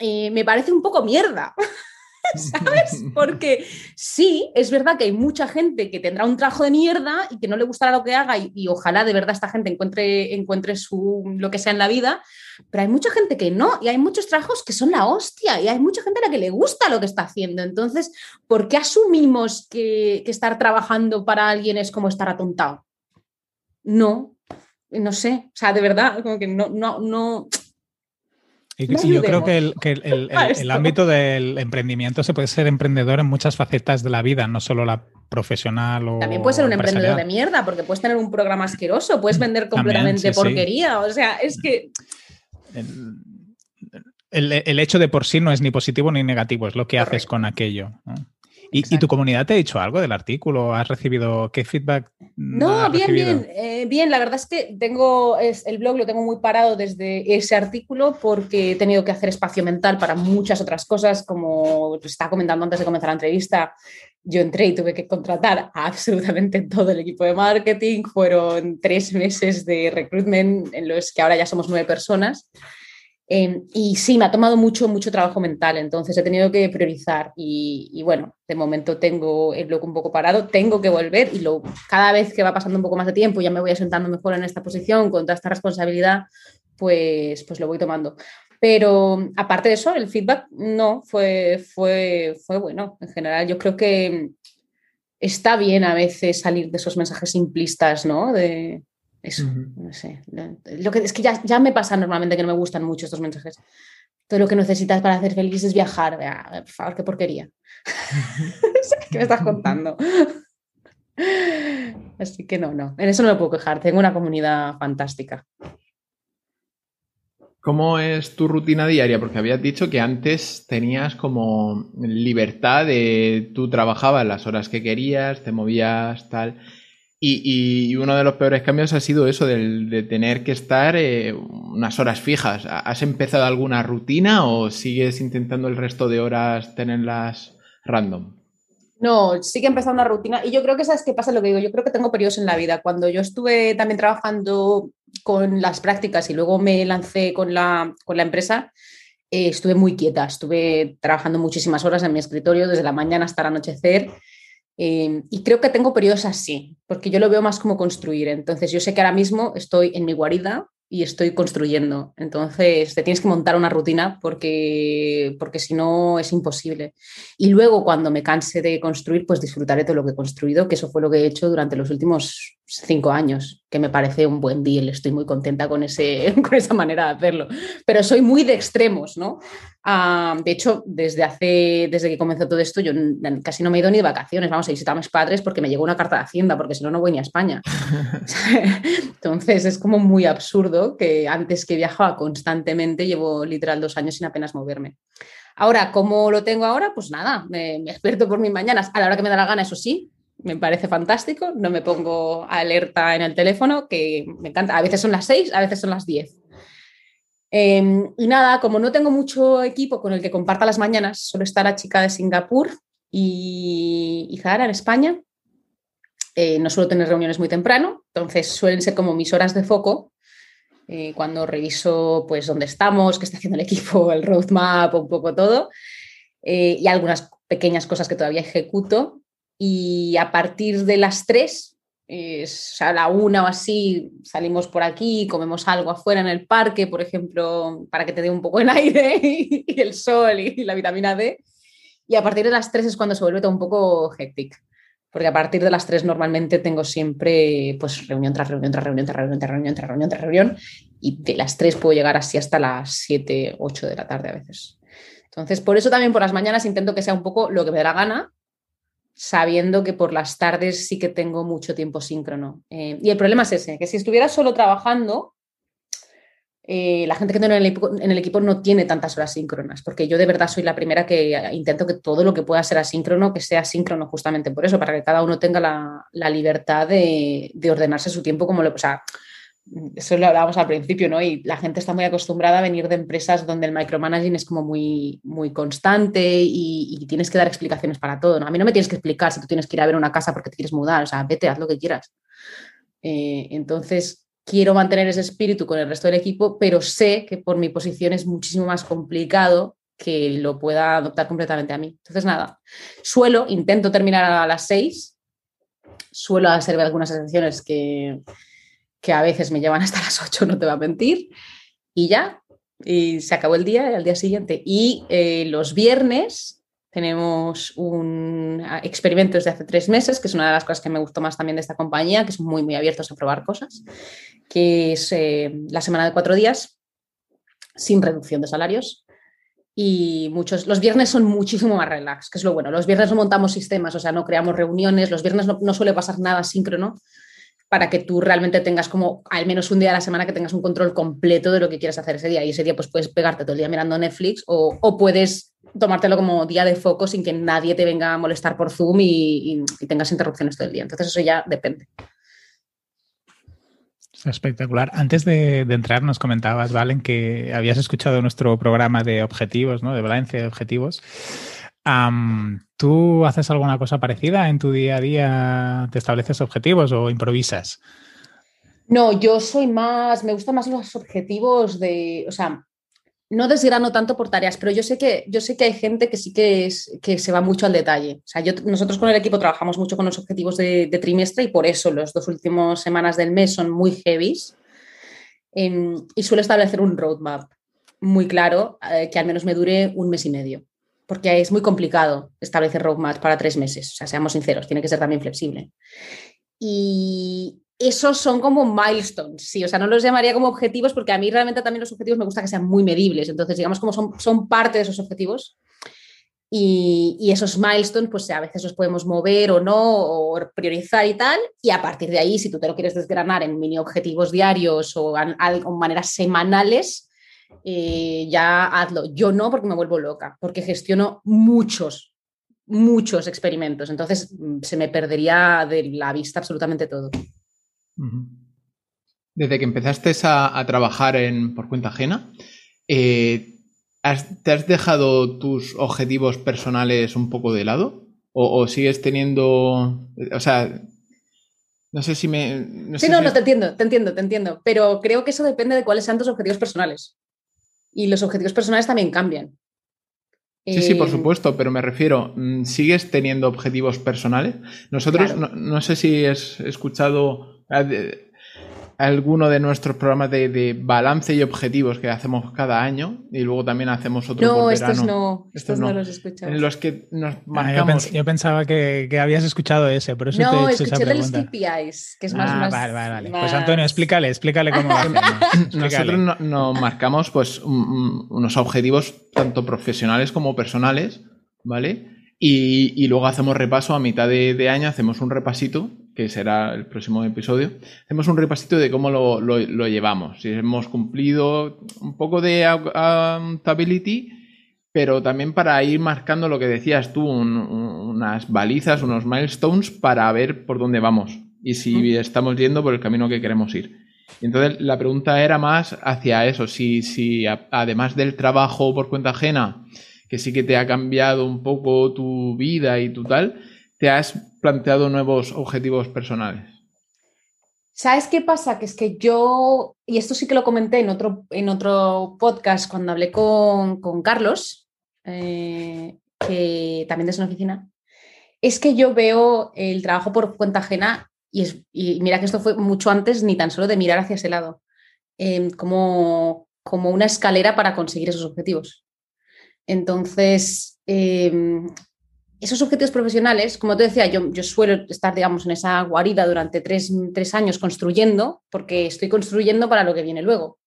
eh, me parece un poco mierda. ¿Sabes? Porque sí, es verdad que hay mucha gente que tendrá un trabajo de mierda y que no le gustará lo que haga y, ojalá de verdad esta gente encuentre, encuentre su, lo que sea en la vida, pero hay mucha gente que no y hay muchos trabajos que son la hostia y hay mucha gente a la que le gusta lo que está haciendo. Entonces, ¿por qué asumimos que, que estar trabajando para alguien es como estar atontado? No, no sé, o sea, de verdad, como que no, no, no, y, yo creo que, el, ámbito del emprendimiento se puede ser emprendedor en muchas facetas de la vida, no solo la profesional o. También puedes ser un emprendedor de mierda, porque puedes tener un programa asqueroso, puedes vender completamente porquería. O sea, es que. El, hecho de por sí no es ni positivo ni negativo, es lo que haces con aquello. ¿Y, tu comunidad te ha dicho algo del artículo? ¿Has recibido qué feedback? No, bien, bien, eh, bien. La verdad es que tengo el blog lo tengo muy parado desde ese artículo porque he tenido que hacer espacio mental para muchas otras cosas, como te estaba comentando antes de comenzar la entrevista. Yo entré y tuve que contratar a absolutamente todo el equipo de marketing. Fueron tres meses de recruitment en los que ahora ya somos nueve personas. Em, y sí, me ha tomado mucho, mucho trabajo mental, entonces he tenido que priorizar y, bueno, de momento tengo el blog un poco parado, tengo que volver y lo, cada vez que va pasando un poco más de tiempo, ya me voy asentando mejor en esta posición, con toda esta responsabilidad, pues, pues lo voy tomando. Pero aparte de eso, el feedback no fue, fue, fue bueno. En general, yo creo que está bien a veces salir de esos mensajes simplistas, ¿no? De, eso, no sé. Lo que, es que ya, ya, me pasa normalmente que no me gustan mucho estos mensajes. todo lo que necesitas para hacer feliz es viajar. Por favor, qué porquería. ¿Qué me estás contando? Así que no, no, en eso no me puedo quejar. Tengo una comunidad fantástica. ¿Cómo es tu rutina diaria? Porque habías dicho que antes tenías como libertad de tú trabajabas las horas que querías, te movías tal. Y, uno de los peores cambios ha sido eso, de tener que estar eh, unas horas fijas. ¿Has empezado alguna rutina o sigues intentando el resto de horas tenerlas random? No, sí que he empezado una rutina y yo creo que sabes qué pasa lo que digo, yo creo que tengo periodos en la vida. Cuando yo estuve también trabajando con las prácticas y luego me lancé con la, con la empresa, eh, estuve muy quieta, estuve trabajando muchísimas horas en mi escritorio desde la mañana hasta el anochecer Em, y creo que tengo periodos así, porque yo lo veo más como construir. Entonces, yo sé que ahora mismo estoy en mi guarida y estoy construyendo. Entonces, te tienes que montar una rutina porque, porque si no es imposible. Y luego, cuando me canse de construir, pues disfrutaré de lo que he construido, que eso fue lo que he hecho durante los últimos cinco años, que me parece un buen deal. Estoy muy contenta con, ese, con esa manera de hacerlo. Pero soy muy de extremos, ¿no? Ah, de hecho, desde hace, desde que comenzó todo esto, yo casi no me he ido ni de vacaciones. Vamos a visitar a mis padres porque me llegó una carta de Hacienda, porque si no, no voy ni a España. Entonces, es como muy absurdo que antes que viajaba constantemente, llevo literal dos años sin apenas moverme. Ahora, ¿cómo lo tengo ahora? Pues nada, me, me despierto por mis mañanas a la hora que me da la gana, eso sí, me parece fantástico, no me pongo alerta en el teléfono, que me encanta, a veces son las 6, a veces son las 10. Em, y nada, como no tengo mucho equipo con el que comparta las mañanas, solo está la chica de Singapur y, y Zara en España. Eh, no suelo tener reuniones muy temprano, entonces suelen ser como mis horas de foco eh, cuando reviso pues dónde estamos, qué está haciendo el equipo, el roadmap, un poco todo, eh, y algunas pequeñas cosas que todavía ejecuto y a partir de las 3, a la una o así, salimos por aquí, comemos algo afuera en el parque, por ejemplo, para que te dé un poco el aire y, el sol y, la vitamina D. Y a partir de las 3 es cuando se vuelve todo un poco hectic. Porque a partir de las 3 normalmente tengo siempre pues reunión tras reunión, tras reunión, tras reunión, tras reunión, tras reunión, tras reunión. Y de las 3 puedo llegar así hasta las 7, 8 de la tarde a veces. Entonces, por eso también por las mañanas intento que sea un poco lo que me dé la gana, sabiendo que por las tardes sí que tengo mucho tiempo síncrono. Eh, y el problema es ese, que si estuviera solo trabajando, eh, la gente que tiene en el, equipo, no tiene tantas horas síncronas, porque yo de verdad soy la primera que intento que todo lo que pueda ser asíncrono, que sea síncrono justamente por eso, para que cada uno tenga la, libertad de, ordenarse su tiempo como lo... Sea, eso lo hablábamos al principio, ¿no? Y la gente está muy acostumbrada a venir de empresas donde el micromanaging es como muy, muy constante y, tienes que dar explicaciones para todo, ¿no? A mí no me tienes que explicar si tú tienes que ir a ver una casa porque te quieres mudar, o sea, vete, haz lo que quieras. Eh, entonces, quiero mantener ese espíritu con el resto del equipo, pero sé que por mi posición es muchísimo más complicado que lo pueda adoptar completamente a mí. Entonces, nada, suelo, intento terminar a las seis, suelo hacer algunas excepciones que que a veces me llevan hasta las 8, no te va a mentir, y ya, y se acabó el día al día siguiente. Y eh, los viernes tenemos un experimento desde hace tres meses, que es una de las cosas que me gustó más también de esta compañía, que son muy, muy abiertos a probar cosas, que es eh, la semana de cuatro días sin reducción de salarios. Y muchos, los viernes son muchísimo más relax, que es lo bueno. Los viernes no montamos sistemas, o sea, no creamos reuniones, los viernes no, no suele pasar nada síncrono, para que tú realmente tengas como al menos un día a la semana que tengas un control completo de lo que quieres hacer ese día. Y ese día pues puedes pegarte todo el día mirando Netflix o, puedes tomártelo como día de foco sin que nadie te venga a molestar por Zoom y, tengas interrupciones todo el día. Entonces eso ya depende. Espectacular. Antes de, entrar nos comentabas, Valen, que habías escuchado nuestro programa de objetivos, ¿no? De balance de objetivos. ¿Tú haces alguna cosa parecida en tu día a día? ¿Te estableces objetivos o improvisas? No, yo soy más, me gustan más los objetivos de, o sea, no desgrano tanto por tareas, pero yo sé que, yo sé que hay gente que sí que, es, que se va mucho al detalle. O sea, nosotros con el equipo trabajamos mucho con los objetivos de, trimestre y por eso los dos últimos semanas del mes son muy heavies. Em, y suelo establecer un roadmap muy claro eh, que al menos me dure un mes y medio porque es muy complicado establecer roadmaps para tres meses. O sea, seamos sinceros, tiene que ser también flexible. Y esos son como milestones, sí, o sea, no los llamaría como objetivos porque a mí realmente también los objetivos me gusta que sean muy medibles, entonces digamos como son, son parte de esos objetivos y, esos milestones pues a veces los podemos mover o no, o priorizar y tal, y a partir de ahí, si tú te lo quieres desgranar en mini objetivos diarios o en, maneras semanales, eh, ya hazlo. Yo no porque me vuelvo loca, porque gestiono muchos, muchos experimentos, entonces mm, se me perdería de la vista absolutamente todo. Desde que empezaste a, trabajar en, por cuenta ajena, eh, ¿te has dejado tus objetivos personales un poco de lado? ¿O, sigues teniendo, o sea, no sé si me... sí, no, no, te entiendo, te entiendo, te entiendo, pero creo que eso depende de cuáles sean tus objetivos personales. Y los objetivos personales también cambian. Sí, sí, por eh, supuesto, pero me refiero, mm, ¿sigues teniendo objetivos personales? Nosotros, no, sé si has escuchado ah, alguno de nuestros programas de, balance y objetivos que hacemos cada año y luego también hacemos otro no, Estos no, estos no, los he escuchado. En los que nos ah, yo, pensaba que, habías escuchado ese, por eso no, te he hecho escuché esa pregunta. KPIs, que es más... Ah, vale, vale, vale. Pues Antonio, explícale, explícale cómo va Nosotros nos marcamos pues unos objetivos tanto profesionales como personales, ¿vale? Y, luego hacemos repaso a mitad de, año, hacemos un repasito, que será el próximo episodio. Hacemos un repasito de cómo lo, llevamos. Si hemos cumplido un poco de accountability, pero también para ir marcando lo que decías tú, unas balizas, unos milestones para ver por dónde vamos y si estamos yendo por el camino que queremos ir. entonces la pregunta era más hacia eso, si, si además del trabajo por cuenta ajena, que sí que te ha cambiado un poco tu vida y tu tal, te has planteado nuevos objetivos personales. ¿Sabes qué pasa? Que es que yo, y esto sí que lo comenté en otro, en otro podcast cuando hablé con, Carlos, eh, que también es una oficina, es que yo veo el trabajo por cuenta ajena, y, es, mira que esto fue mucho antes ni tan solo de mirar hacia ese lado, eh, como, como una escalera para conseguir esos objetivos. Entonces, em, esos objetivos profesionales, como te decía, yo, suelo estar, digamos, en esa guarida durante tres, años construyendo, porque estoy construyendo para lo que viene luego.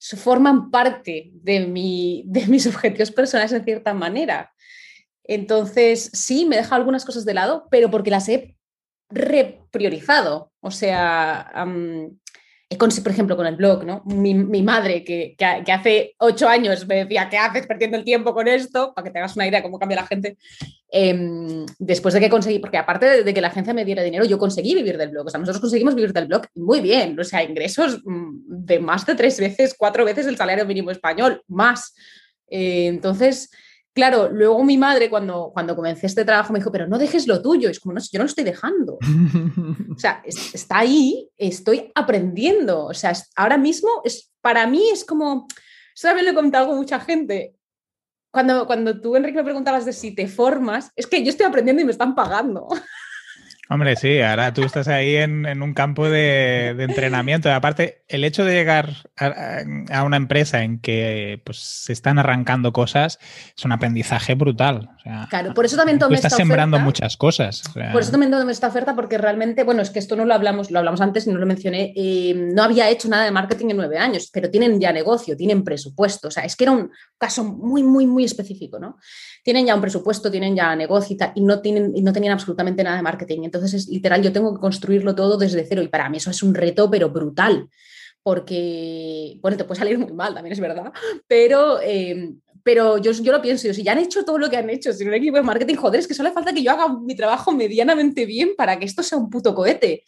forman parte de, mi, de mis objetivos personales en cierta manera. Entonces, sí, me deja algunas cosas de lado, pero porque las he repriorizado. O sea, por ejemplo, con el blog, ¿no? Mi, madre, que, hace ocho años me decía, ¿qué haces perdiendo el tiempo con esto? Para que te hagas una idea de cómo cambia la gente. Em, después de que conseguí, porque aparte de, que la agencia me diera dinero, yo conseguí vivir del blog. O sea, nosotros conseguimos vivir del blog muy bien. O sea, ingresos mm, de más de tres veces, cuatro veces el salario mínimo español, más. Eh, entonces, Claro, luego mi madre cuando, cuando comencé este trabajo me dijo, pero no dejes lo tuyo. Es como, no, yo no lo estoy dejando. o sea, está ahí, estoy aprendiendo. O sea, ahora mismo, es, para mí es como, eso también lo he contado con mucha gente. Cuando, cuando tú, Enrique, me preguntabas de si te formas, es que yo estoy aprendiendo y me están pagando. Hombre, sí, ahora tú estás ahí en, un campo de, entrenamiento. aparte, el hecho de llegar a, una empresa en que pues, se están arrancando cosas es un aprendizaje brutal. claro, por eso también tomé tú estás sembrando muchas cosas. por eso también tomé esta oferta, porque realmente, bueno, es que esto no lo hablamos, lo hablamos antes y no lo mencioné. Eh, no había hecho nada de marketing en nueve años, pero tienen ya negocio, tienen presupuesto. O sea, es que era un caso muy, muy, muy específico, ¿no? Tienen ya un presupuesto, tienen ya negocio y, no, tienen, y no tenían absolutamente nada de marketing. Entonces, es literal, yo tengo que construirlo todo desde cero y para mí eso es un reto, pero brutal, porque, bueno, te puede salir muy mal, también es verdad, pero... Em, pero yo, yo lo pienso, si ya han hecho todo lo que han hecho, si un equipo de marketing, joder, es que solo falta que yo haga mi trabajo medianamente bien para que esto sea un puto cohete.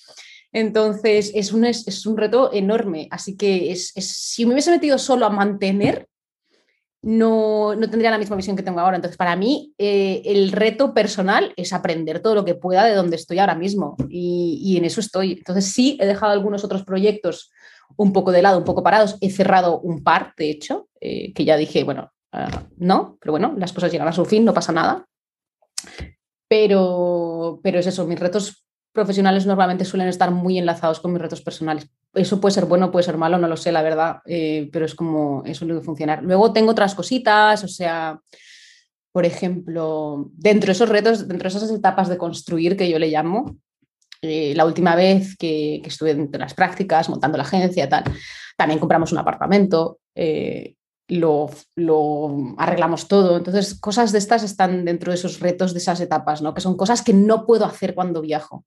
Entonces, es un, es, un reto enorme. Así que es, si me hubiese metido solo a mantener, no, tendría la misma visión que tengo ahora. Entonces, para mí, eh, el reto personal es aprender todo lo que pueda de donde estoy ahora mismo y, en eso estoy. Entonces, sí, he dejado algunos otros proyectos un poco de lado, un poco parados. He cerrado un par, de hecho, eh, que ya dije, bueno, ah, no, pero bueno, las cosas llegan a su fin, no pasa nada. Pero, pero es eso, mis retos profesionales normalmente suelen estar muy enlazados con mis retos personales. Eso puede ser bueno, puede ser malo, no lo sé, la verdad, eh, pero es como eso suele funcionar. Luego tengo otras cositas, o sea, por ejemplo, dentro de esos retos, dentro de esas etapas de construir que yo le llamo, Eh, la última vez que, estuve en las prácticas, montando la agencia, tal, también compramos un apartamento, eh, lo, arreglamos todo. Entonces, cosas de estas están dentro de esos retos, de esas etapas, ¿no? que son cosas que no puedo hacer cuando viajo.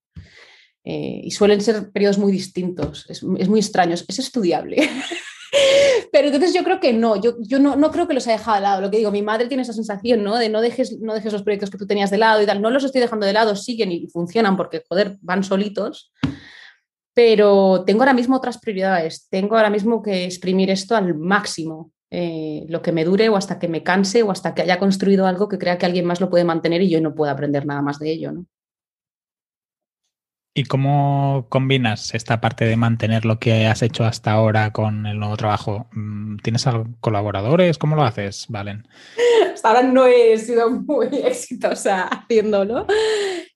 Eh, y suelen ser periodos muy distintos, es, es muy extraño, es estudiable. Pero entonces yo creo que no, yo, yo no, no, creo que los haya dejado de lado. Lo que digo, mi madre tiene esa sensación, ¿no? De no dejes, no dejes los proyectos que tú tenías de lado y tal. No los estoy dejando de lado, siguen y funcionan porque, joder, van solitos. Pero tengo ahora mismo otras prioridades. Tengo ahora mismo que exprimir esto al máximo. Eh, lo que me dure o hasta que me canse o hasta que haya construido algo que crea que alguien más lo puede mantener y yo no pueda aprender nada más de ello, ¿no? ¿Y cómo combinas esta parte de mantener lo que has hecho hasta ahora con el nuevo trabajo? Mm, ¿Tienes colaboradores? ¿Cómo lo haces, Valen? Hasta ahora no he sido muy exitosa haciéndolo.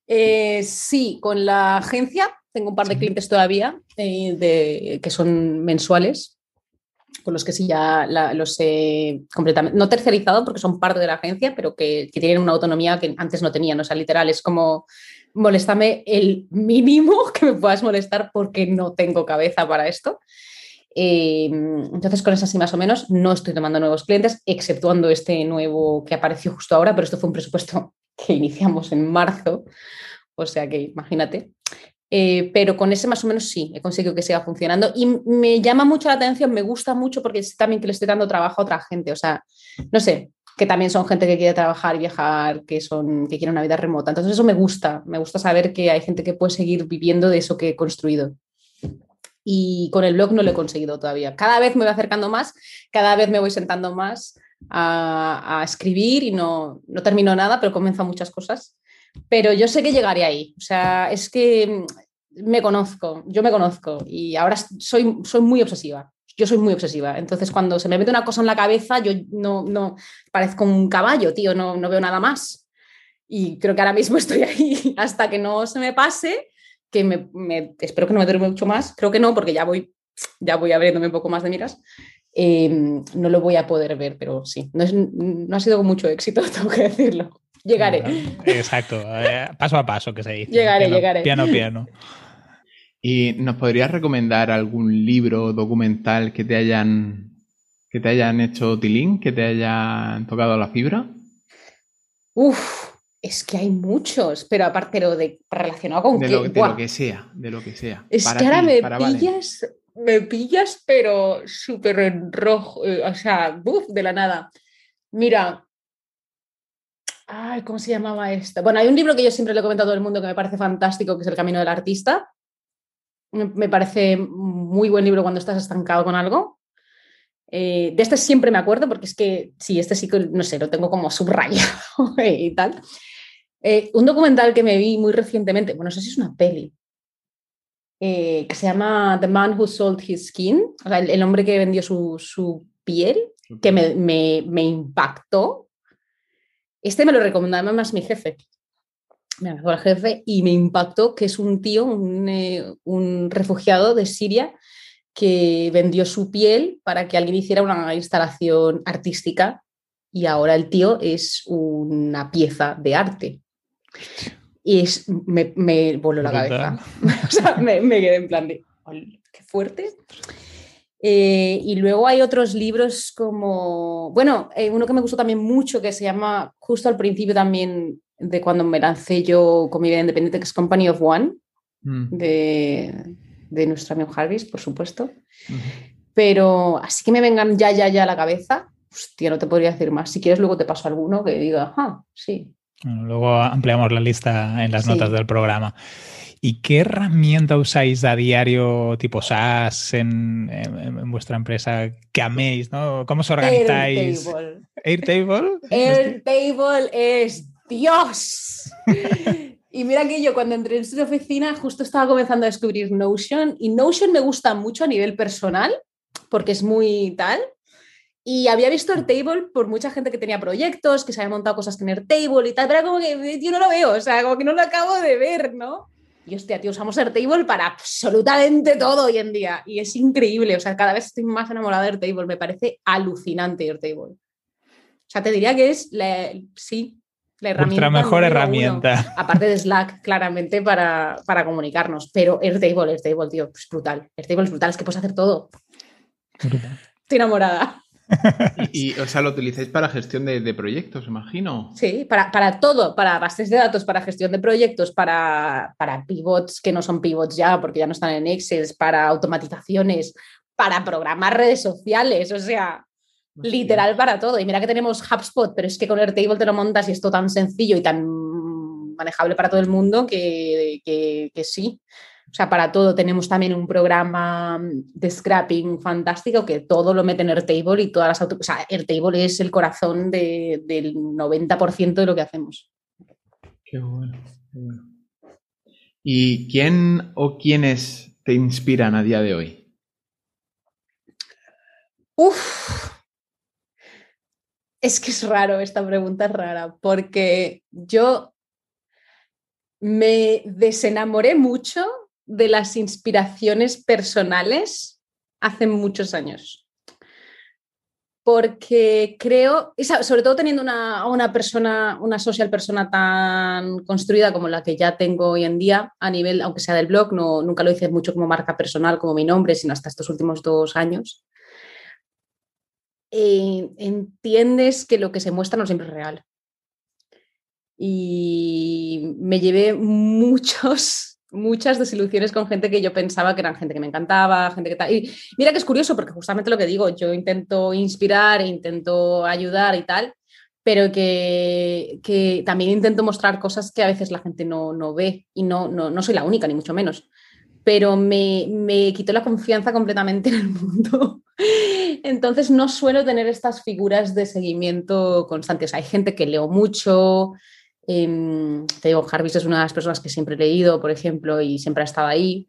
Eh, sí, con la agencia tengo un par de clientes todavía eh, que son mensuales, con los que sí ya los he completamente, no tercerizado porque son parte de la agencia, pero que, que tienen una autonomía que antes no tenían. O sea, literal, es como moléstame el mínimo que me puedas molestar porque no tengo cabeza para esto. Eh, entonces, con eso así más o menos, no estoy tomando nuevos clientes, exceptuando este nuevo que apareció justo ahora, pero esto fue un presupuesto que iniciamos en marzo, o sea que imagínate. Eh, pero con ese más o menos sí, he conseguido que siga funcionando y me llama mucho la atención, me gusta mucho porque es también que le estoy dando trabajo a otra gente, o sea, no sé, que también son gente que quiere trabajar, viajar, que, son, que quiere una vida remota. Entonces eso me gusta, me gusta saber que hay gente que puede seguir viviendo de eso que he construido. Y con el blog no lo he conseguido todavía. Cada vez me voy acercando más, cada vez me voy sentando más a, escribir y no, no termino nada, pero comienzo muchas cosas. Pero yo sé que llegaré ahí. O sea, es que me conozco, yo me conozco y ahora soy, soy muy obsesiva yo soy muy obsesiva. Entonces, cuando se me mete una cosa en la cabeza, yo no, no parezco un caballo, tío, no, no veo nada más. Y creo que ahora mismo estoy ahí hasta que no se me pase, que me, espero que no me dure mucho más. Creo que no, porque ya voy, ya voy abriéndome un poco más de miras. Em, no lo voy a poder ver, pero sí, no, es, no ha sido con mucho éxito, tengo que decirlo. Llegaré. Exacto, eh, paso a paso que se dice. Llegaré, llegaré. Piano, piano. ¿Y nos podrías recomendar algún libro documental que te hayan que te hayan hecho tilín, que te hayan tocado la fibra? Uf, es que hay muchos, pero aparte lo de relacionado con de, lo, de lo que sea, de lo que sea. Es que ahora me pillas, me pillas, pero súper en rojo, eh, o sea, buf, de la nada. Mira, ay, ¿cómo se llamaba esto? Bueno, hay un libro que yo siempre le he comentado a todo el mundo que me parece fantástico, que es El Camino del Artista me parece muy buen libro cuando estás estancado con algo. Eh, de este siempre me acuerdo porque es que, sí, este sí que, no sé, lo tengo como subrayado y tal. Eh, un documental que me vi muy recientemente, bueno, no sé si es una peli, eh, que se llama The Man Who Sold His Skin, o sea, el, hombre que vendió su, su piel, que me, me, me, impactó. Este me lo recomendó además mi jefe, me el jefe y me impactó que es un tío, eh, un, refugiado de Siria que vendió su piel para que alguien hiciera una instalación artística y ahora el tío es una pieza de arte. Y es, me, me voló la cabeza. o sea, me, quedé en plan de, qué fuerte. Eh, y luego hay otros libros como, bueno, eh, uno que me gustó también mucho que se llama, justo al principio también de cuando me lancé yo con mi vida independiente, que es Company of One, mm. de, de, nuestro amigo Jarvis, por supuesto. Pero así que me vengan ya, ya, ya a la cabeza, hostia, no te podría decir más. Si quieres, luego te paso alguno que diga, ah, sí. luego ampliamos la lista en las notas del programa. ¿Y qué herramienta usáis a diario, tipo SaaS, en, en, vuestra empresa que améis? ¿no? ¿Cómo os organizáis? Airtable. Airtable. Airtable es Dios. y mira que yo cuando entré en su oficina justo estaba comenzando a descubrir Notion y Notion me gusta mucho a nivel personal porque es muy tal. Y había visto Airtable por mucha gente que tenía proyectos, que se había montado cosas en Airtable y tal, pero era como que yo no lo veo, o sea, como que no lo acabo de ver, ¿no? Y hostia, tío, usamos Airtable para absolutamente todo hoy en día. Y es increíble, o sea, cada vez estoy más enamorada de Airtable, me parece alucinante Airtable. O sea, te diría que es, la, sí, La herramienta Nuestra mejor herramienta. uno. Aparte de Slack, claramente, para, para comunicarnos. Pero Airtable, Airtable, tío, es brutal. Airtable es brutal, es que puedes hacer todo. Estoy enamorada. Y, y, o sea, lo utilizáis para gestión de, de proyectos, imagino. Sí, para, para, todo, para bases de datos, para gestión de proyectos, para, para pivots que no son pivots ya, porque ya no están en Excel, para automatizaciones, para programar redes sociales, o sea, Hostia. literal para todo. Y mira que tenemos HubSpot, pero es que con Airtable te lo montas y es todo tan sencillo y tan manejable para todo el mundo que, que, que sí. O sea, para todo tenemos también un programa de scrapping fantástico que todo lo mete en Airtable y todas las auto... O sea, Airtable es el corazón de, del 90% de lo que hacemos. Qué bueno, qué bueno. ¿Y quién o quiénes te inspiran a día de hoy? Uf. Es que es raro, esta pregunta es rara, porque yo me desenamoré mucho de las inspiraciones personales hace muchos años. Porque creo, y sobre todo teniendo una, una persona, una social persona tan construida como la que ya tengo hoy en día, a nivel, aunque sea del blog, no, nunca lo hice mucho como marca personal, como mi nombre, sino hasta estos últimos dos años. Eh, entiendes que lo que se muestra no siempre es real. Y me llevé muchos, muchas desilusiones con gente que yo pensaba que eran gente que me encantaba, gente que tal. Y mira que es curioso porque justamente lo que digo, yo intento inspirar, e intento ayudar y tal, pero que, que, también intento mostrar cosas que a veces la gente no, no ve y no, no, no, soy la única, ni mucho menos. Pero me, me quitó la confianza completamente en el mundo. Entonces no suelo tener estas figuras de seguimiento constantes. Hay gente que leo mucho, eh, te digo, Jarvis es una de las personas que siempre he leído, por ejemplo, y siempre ha estado ahí.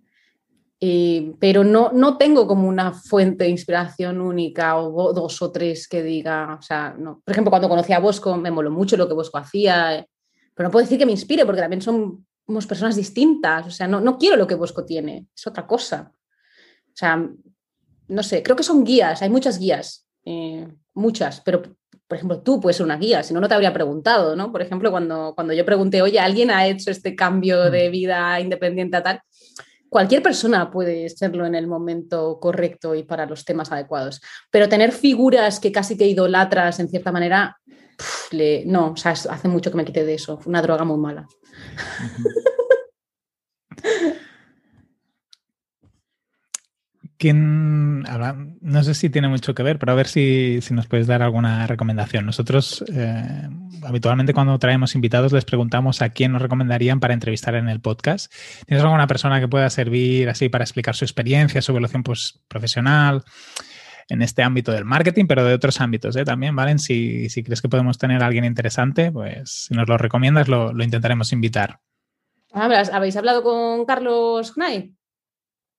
Eh, pero no, no tengo como una fuente de inspiración única o dos o tres que diga, o sea, no. Por ejemplo, cuando conocí a Bosco me moló mucho lo que Bosco hacía, pero no puedo decir que me inspire porque también somos personas distintas, o sea, no, no quiero lo que Bosco tiene, es otra cosa. O sea, no sé, creo que son guías, hay muchas guías, eh, muchas, pero por ejemplo, tú puedes ser una guía, si no, no te habría preguntado, ¿no? Por ejemplo, cuando, cuando yo pregunté, oye, ¿alguien ha hecho este cambio de vida independiente a tal? Cualquier persona puede serlo en el momento correcto y para los temas adecuados, pero tener figuras que casi que idolatras en cierta manera, pff, le, no, o sea, hace mucho que me quité de eso, una droga muy mala. ¿Quién, no sé si tiene mucho que ver, pero a ver si, si nos puedes dar alguna recomendación. Nosotros eh, habitualmente cuando traemos invitados les preguntamos a quién nos recomendarían para entrevistar en el podcast. ¿Tienes alguna persona que pueda servir así para explicar su experiencia, su evolución pues, profesional en este ámbito del marketing, pero de otros ámbitos ¿eh? también, ¿vale? Si, si, crees que podemos tener a alguien interesante, pues si nos lo recomiendas lo, lo intentaremos invitar. ¿Habéis hablado con Carlos Gnay?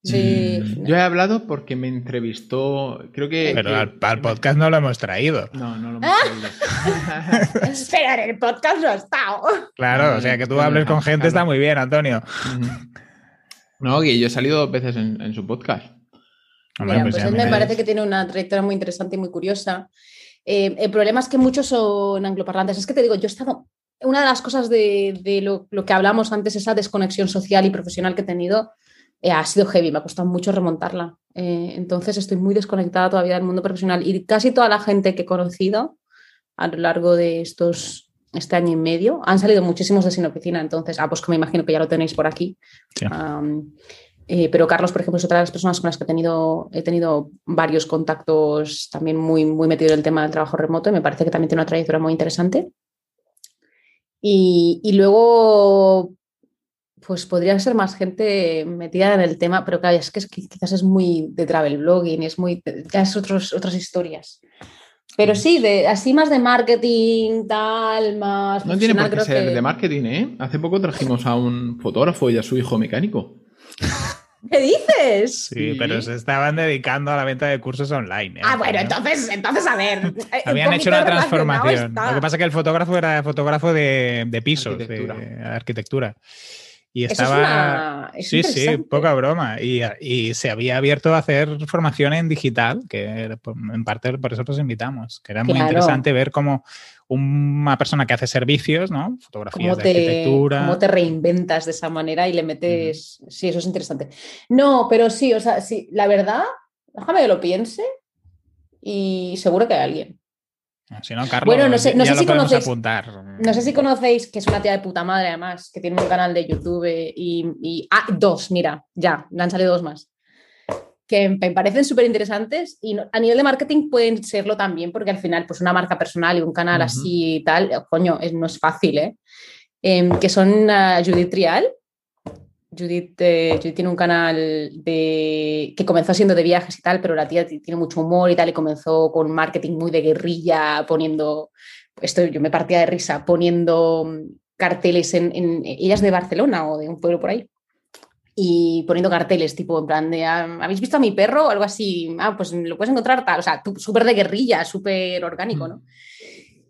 Sí. Yo he hablado porque me entrevistó, creo que... Pero que, al, al, podcast no lo hemos traído. No, no lo hemos traído. Espera, en el podcast no ha estado. Claro, o sea, que tú hables con gente claro. está muy bien, Antonio. No, que yo he salido dos veces en, en su podcast. Mira, pues, pues él me parece que tiene una trayectoria muy interesante y muy curiosa. Eh, el problema es que muchos son angloparlantes. Es que te digo, yo he estado... Una de las cosas de, de lo, lo que hablamos antes, esa desconexión social y profesional que he tenido, eh, ha sido heavy, me ha costado mucho remontarla. Eh, entonces estoy muy desconectada todavía del mundo profesional y casi toda la gente que he conocido a lo largo de estos este año y medio han salido muchísimos de sin oficina. Entonces, ah, pues que me imagino que ya lo tenéis por aquí. Sí. Um, eh, pero Carlos, por ejemplo, es otra de las personas con las que he tenido, he tenido varios contactos también muy, muy metido en el tema del trabajo remoto y me parece que también tiene una trayectoria muy interesante. Y, y luego, pues podría ser más gente metida en el tema, pero claro, es que es, quizás es muy de travel blogging, es muy, ya es otros, otras historias. Pero sí, de, así más de marketing, tal, más... No tiene por qué ser que... de marketing, ¿eh? Hace poco trajimos a un fotógrafo y a su hijo mecánico. ¿Qué dices? Sí, sí, pero se estaban dedicando a la venta de cursos online. ¿eh? Ah, bueno, entonces, entonces a ver. Habían hecho una transformación. Lo que pasa es que el fotógrafo era fotógrafo de, de pisos, arquitectura. de arquitectura. Y estaba. sí, sí, poca broma. Y, se había abierto a hacer formación en digital, que en parte por eso los invitamos. Que era muy interesante ver cómo una persona que hace servicios, ¿no? Fotografías de arquitectura. Cómo te reinventas de esa manera y le metes. Sí, eso es interesante. No, pero sí, o sea, sí, la verdad, déjame que lo piense y seguro que hay alguien. Ah, si no, Carlos, bueno, no sé, si conocéis, no sé si conocéis que es una tía de puta madre, además, que tiene un canal de YouTube y, ah, dos, mira, ya, le han salido dos más. Que me parecen súper interesantes y a nivel de marketing pueden serlo también, porque al final, pues una marca personal y un canal así y tal, coño, es, no es fácil, ¿eh? Em, que son uh, Judith Trial, Judith, tiene un canal de, que comenzó siendo de viajes y tal, pero la tía tiene mucho humor y tal, y comenzó con marketing muy de guerrilla, poniendo, esto yo me partía de risa, poniendo carteles en, en ellas de Barcelona o de un pueblo por ahí, y poniendo carteles, tipo en plan de, ah, ¿habéis visto a mi perro? O algo así, ah, pues lo puedes encontrar tal, o sea, súper de guerrilla, súper orgánico, ¿no?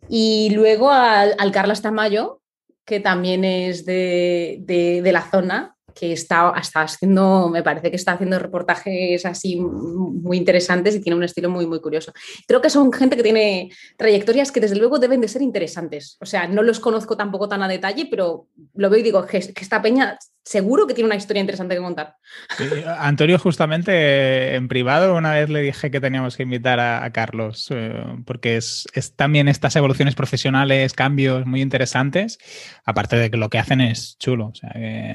Y luego al, al Carlos Tamayo, que también es de, de, de la zona, que está, está haciendo, me parece que está haciendo reportajes así muy interesantes y tiene un estilo muy, muy curioso. Creo que son gente que tiene trayectorias que desde luego deben de ser interesantes. O sea, no los conozco tampoco tan a detalle, pero lo veo y digo que, que esta peña seguro que tiene una historia interesante que contar. Antonio, justamente en privado, una vez le dije que teníamos que invitar a, Carlos, eh, porque es, también estas evoluciones profesionales, cambios muy interesantes, aparte de que lo que hacen es chulo.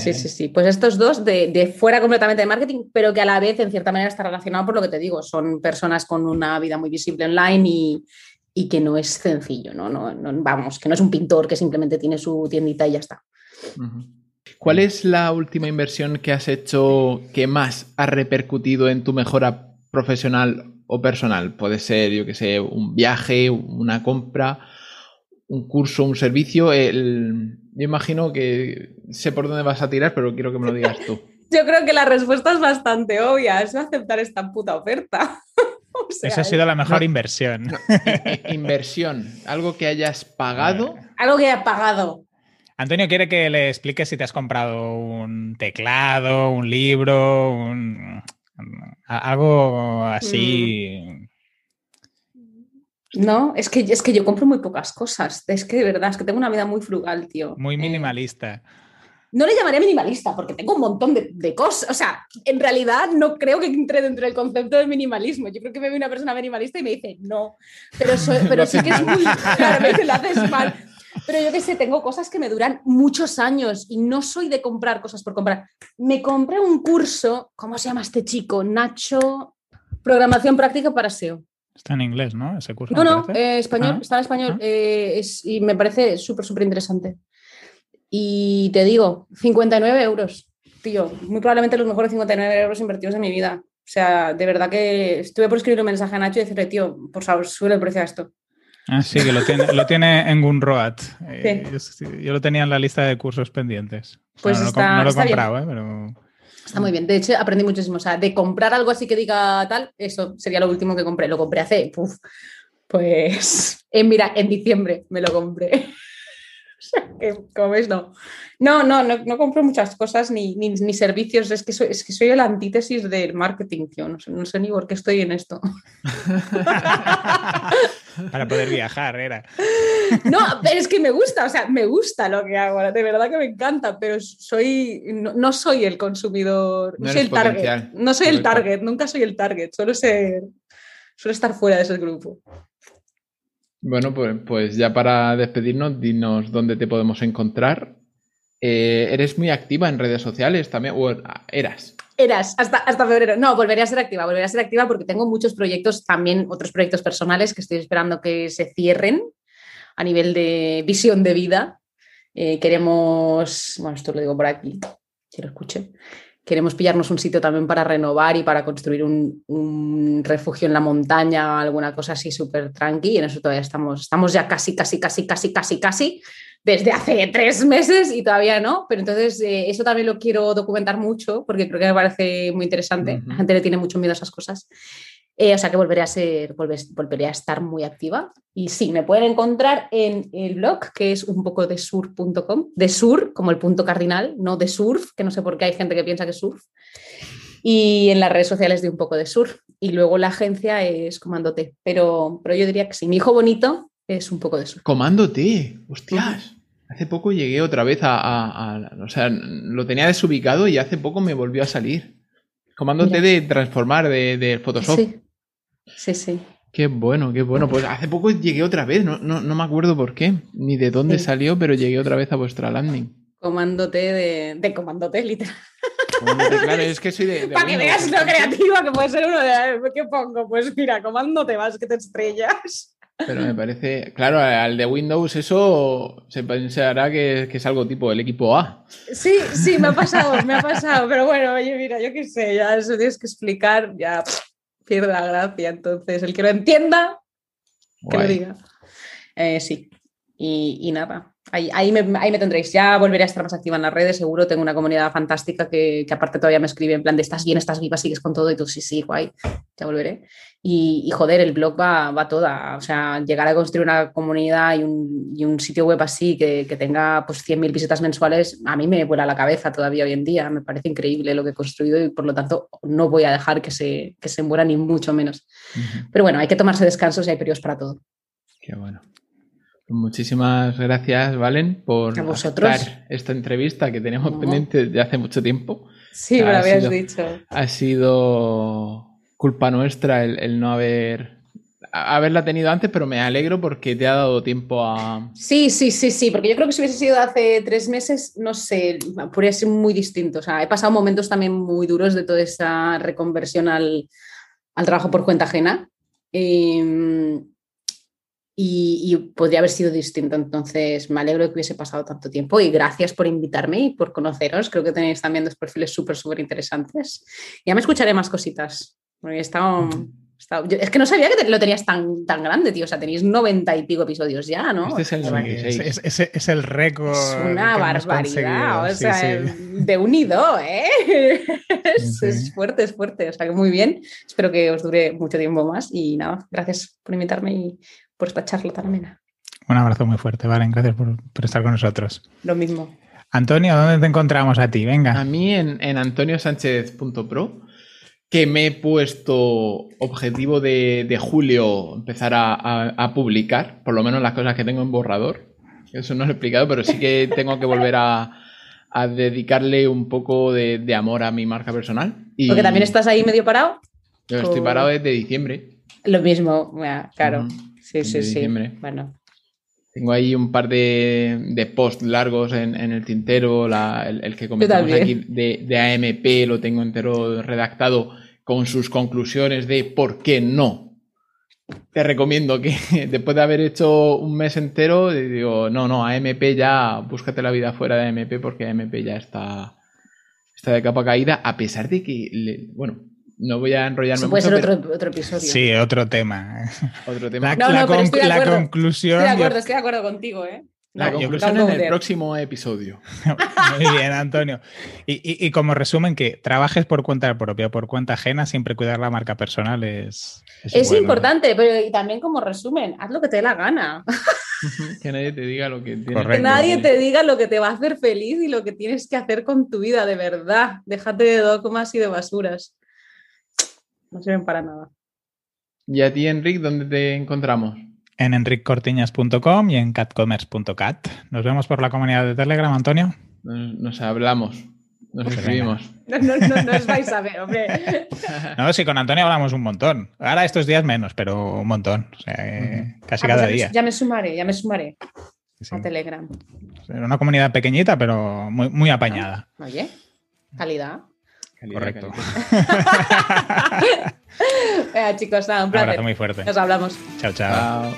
Sí, sí, sí. Pues estos dos de, fuera completamente de marketing, pero que a la vez, en cierta manera, está relacionado por lo que te digo. Son personas con una vida muy visible online y, que no es sencillo, ¿no? No, Vamos, que no es un pintor que simplemente tiene su tiendita y ya está. ¿Cuál es la última inversión que has hecho que más ha repercutido en tu mejora profesional o personal? Puede ser, yo que sé, un viaje, una compra, un curso, un servicio. El... Yo imagino que sé por dónde vas a tirar, pero quiero que me lo digas tú. Yo creo que la respuesta es bastante obvia, es aceptar esta puta oferta. Esa ha sido la mejor inversión. inversión, algo que hayas pagado. Algo que haya pagado. Antonio quiere que le expliques si te has comprado un teclado, un libro, un, algo así. Mm. No, es que, es que yo compro muy pocas cosas. Es que de verdad, es que tengo una vida muy frugal, tío. Muy eh, minimalista. no le llamaría minimalista porque tengo un montón de, cosas. O sea, en realidad no creo que entre dentro del concepto de minimalismo. Yo creo que me ve una persona minimalista y me dice, no. Pero, pero sí que es muy. Claro, me lo haces mal. Pero yo que sé, tengo cosas que me duran muchos años y no soy de comprar cosas por comprar. Me compré un curso, ¿cómo se llama este chico? Nacho, Programación Práctica para SEO. Está en inglés, ¿no? Ese curso. No, no, eh, español, ah, está en español ah. eh, y me parece súper, súper interesante. Y te digo, 59 euros, tío, muy probablemente los mejores 59 euros invertidos de mi vida. O sea, de verdad que estuve por escribir un mensaje a Nacho y decirle, tío, por favor, sube el precio a esto. Ah, sí, que lo tiene, lo tiene en Gunroad. Eh, yo, lo tenía en la lista de cursos pendientes. Pues no, está, lo, he comprado, eh, pero... Está muy bien. De hecho, aprendí muchísimo. O sea, de comprar algo así que diga tal, eso sería lo último que compré. Lo compré hace, pues, en, mira, en diciembre me lo compré. que como ves, no. No, no, no, compro muchas cosas ni, ni, servicios. Es que, soy, es que soy el antítesis del marketing, tío. No sé, no sé ni por qué estoy en esto. Para poder viajar, era. No, pero es que me gusta, o sea, me gusta lo que hago, de verdad que me encanta, pero soy, no, soy el consumidor, no, soy el target. No soy el target, nunca soy el target, suelo ser, suelo estar fuera de ese grupo. Bueno, pues, pues, ya para despedirnos, dinos dónde te podemos encontrar. Eh, ¿Eres muy activa en redes sociales también? ¿O eras? Eras, hasta, hasta febrero. No, volveré a ser activa, volveré a ser activa porque tengo muchos proyectos, también otros proyectos personales que estoy esperando que se cierren a nivel de visión de vida. Eh, queremos, bueno, esto lo digo por aquí, que lo escuche queremos pillarnos un sitio también para renovar y para construir un, refugio en la montaña, alguna cosa así súper tranqui. Y en eso todavía estamos, estamos ya casi, casi, casi, casi, casi, casi, desde hace tres meses y todavía no. Pero entonces eh, eso también lo quiero documentar mucho porque creo que me parece muy interesante. La gente le tiene mucho miedo a esas cosas. Eh, o sea que volveré a ser, volveré a estar muy activa. Y sí, me pueden encontrar en el blog, que es un poco de sur.com, de sur, como el punto cardinal, no de surf, que no sé por qué hay gente que piensa que es surf. Y en las redes sociales de un poco de surf. Y luego la agencia es Comando T. Pero, pero yo diría que sí, mi hijo bonito es un poco de surf. Comando T, hostias. Hace poco llegué otra vez a, O sea, lo tenía desubicado y hace poco me volvió a salir. Comando T de transformar de, de Photoshop. Sí. Sí, sí. Qué bueno, qué bueno. Pues hace poco llegué otra vez, no, no, no me acuerdo por qué, ni de dónde salió, pero llegué otra vez a vuestra landing. Comándote de, de comándote, literal. claro, es que soy de. Para que veas lo creativa que puede ser uno de. ¿Qué pongo? Pues mira, comándote vas que te estrellas. Pero me parece, claro, al de Windows eso se pensará que, que, es algo tipo el equipo A. Sí, sí, me ha pasado, me ha pasado. Pero bueno, oye, mira, yo qué sé, ya eso tienes que explicar, ya pierde la gracia. Entonces, el que lo entienda, que lo diga. Eh, sí, y, nada. Ahí, me, tendréis. Ya volveré a estar más activa en las redes, seguro. Tengo una comunidad fantástica que, aparte todavía me escribe en plan de estás bien, estás viva, sigues con todo y tú sí, sí, guay, ya volveré. Y, joder, el blog va, va toda. O sea, llegar a construir una comunidad y un, sitio web así que, tenga pues 100.000 visitas mensuales, a mí me vuela la cabeza todavía hoy en día. Me parece increíble lo que he construido y por lo tanto no voy a dejar que se, que se muera ni mucho menos. Pero bueno, hay que tomarse descansos y hay periodos para todo. Qué bueno. Muchísimas gracias, Valen, por a esta entrevista que tenemos pendiente de hace mucho tiempo. Sí, me lo habías dicho. Ha sido culpa nuestra el, no haber haberla tenido antes, pero me alegro porque te ha dado tiempo a. Sí, sí, sí, sí, porque yo creo que si hubiese sido hace tres meses, no sé, podría ser muy distinto. O sea, he pasado momentos también muy duros de toda esa reconversión al, al trabajo por cuenta ajena. Eh, y, podría haber sido distinto. Entonces, me alegro de que hubiese pasado tanto tiempo y gracias por invitarme y por conoceros. Creo que tenéis también dos perfiles súper, súper interesantes. Ya me escucharé más cositas. Porque es que no sabía que lo tenías tan, tan grande, tío. O sea, tenéis noventa y pico episodios ya, ¿no? Este es el, es, el récord. Es una barbaridad. O sea, de unido, ¿eh? es, fuerte, es fuerte. O sea, que muy bien. Espero que os dure mucho tiempo más. Y nada, gracias por invitarme y por esta charla tan amena. Un abrazo muy fuerte, Valen. Gracias por, estar con nosotros. Lo mismo. Antonio, ¿dónde te encontramos a ti? Venga. A mí en, en antoniosánchez.pro, que me he puesto objetivo de, julio empezar a, publicar, por lo menos las cosas que tengo en borrador. Eso no lo he explicado, pero sí que tengo que volver a, dedicarle un poco de, amor a mi marca personal. Y Porque también estás ahí medio parado. Yo estoy parado desde diciembre. Lo mismo, claro. Sí, sí, sí. Bueno. Tengo ahí un par de, de posts largos en, el tintero, el, que comentamos aquí de, AMP lo tengo entero redactado con sus conclusiones de por qué no. Te recomiendo que después de haber hecho un mes entero, digo, no, no, AMP ya, búscate la vida fuera de AMP porque AMP ya está, está de capa caída, a pesar de que, bueno, no voy a enrollarme puede ser otro, otro, episodio. Sí, otro tema. Otro tema. La, no, no, la conclusión. Estoy de acuerdo, estoy de acuerdo contigo, ¿eh? La conclusión en el próximo episodio. Muy bien, Antonio. Y, y, como resumen, que trabajes por cuenta propia, por cuenta ajena, siempre cuidar la marca personal es. Es, importante, pero y también como resumen, haz lo que te dé la gana. que nadie te diga lo que tienes Que nadie te diga lo que te va a hacer feliz y lo que tienes que hacer con tu vida, de verdad. Déjate de dogmas y de basuras no sirven para nada. ¿Y a ti, Enric, dónde te encontramos? En enriccortiñas.com y en catcommerce.cat. Nos vemos por la comunidad de Telegram, Antonio. Nos, hablamos, nos pues escribimos. No, no, no, os vais a ver, hombre. No, sí, con Antonio hablamos un montón. Ahora estos días menos, pero un montón. O sea, casi ah, cada pues día. ya me sumaré, ya me sumaré a Telegram. Una comunidad pequeñita, pero muy, muy apañada. Oye, calidad. Correcto. chicos, nada, un placer. Un abrazo muy fuerte. Nos hablamos. chao. chao.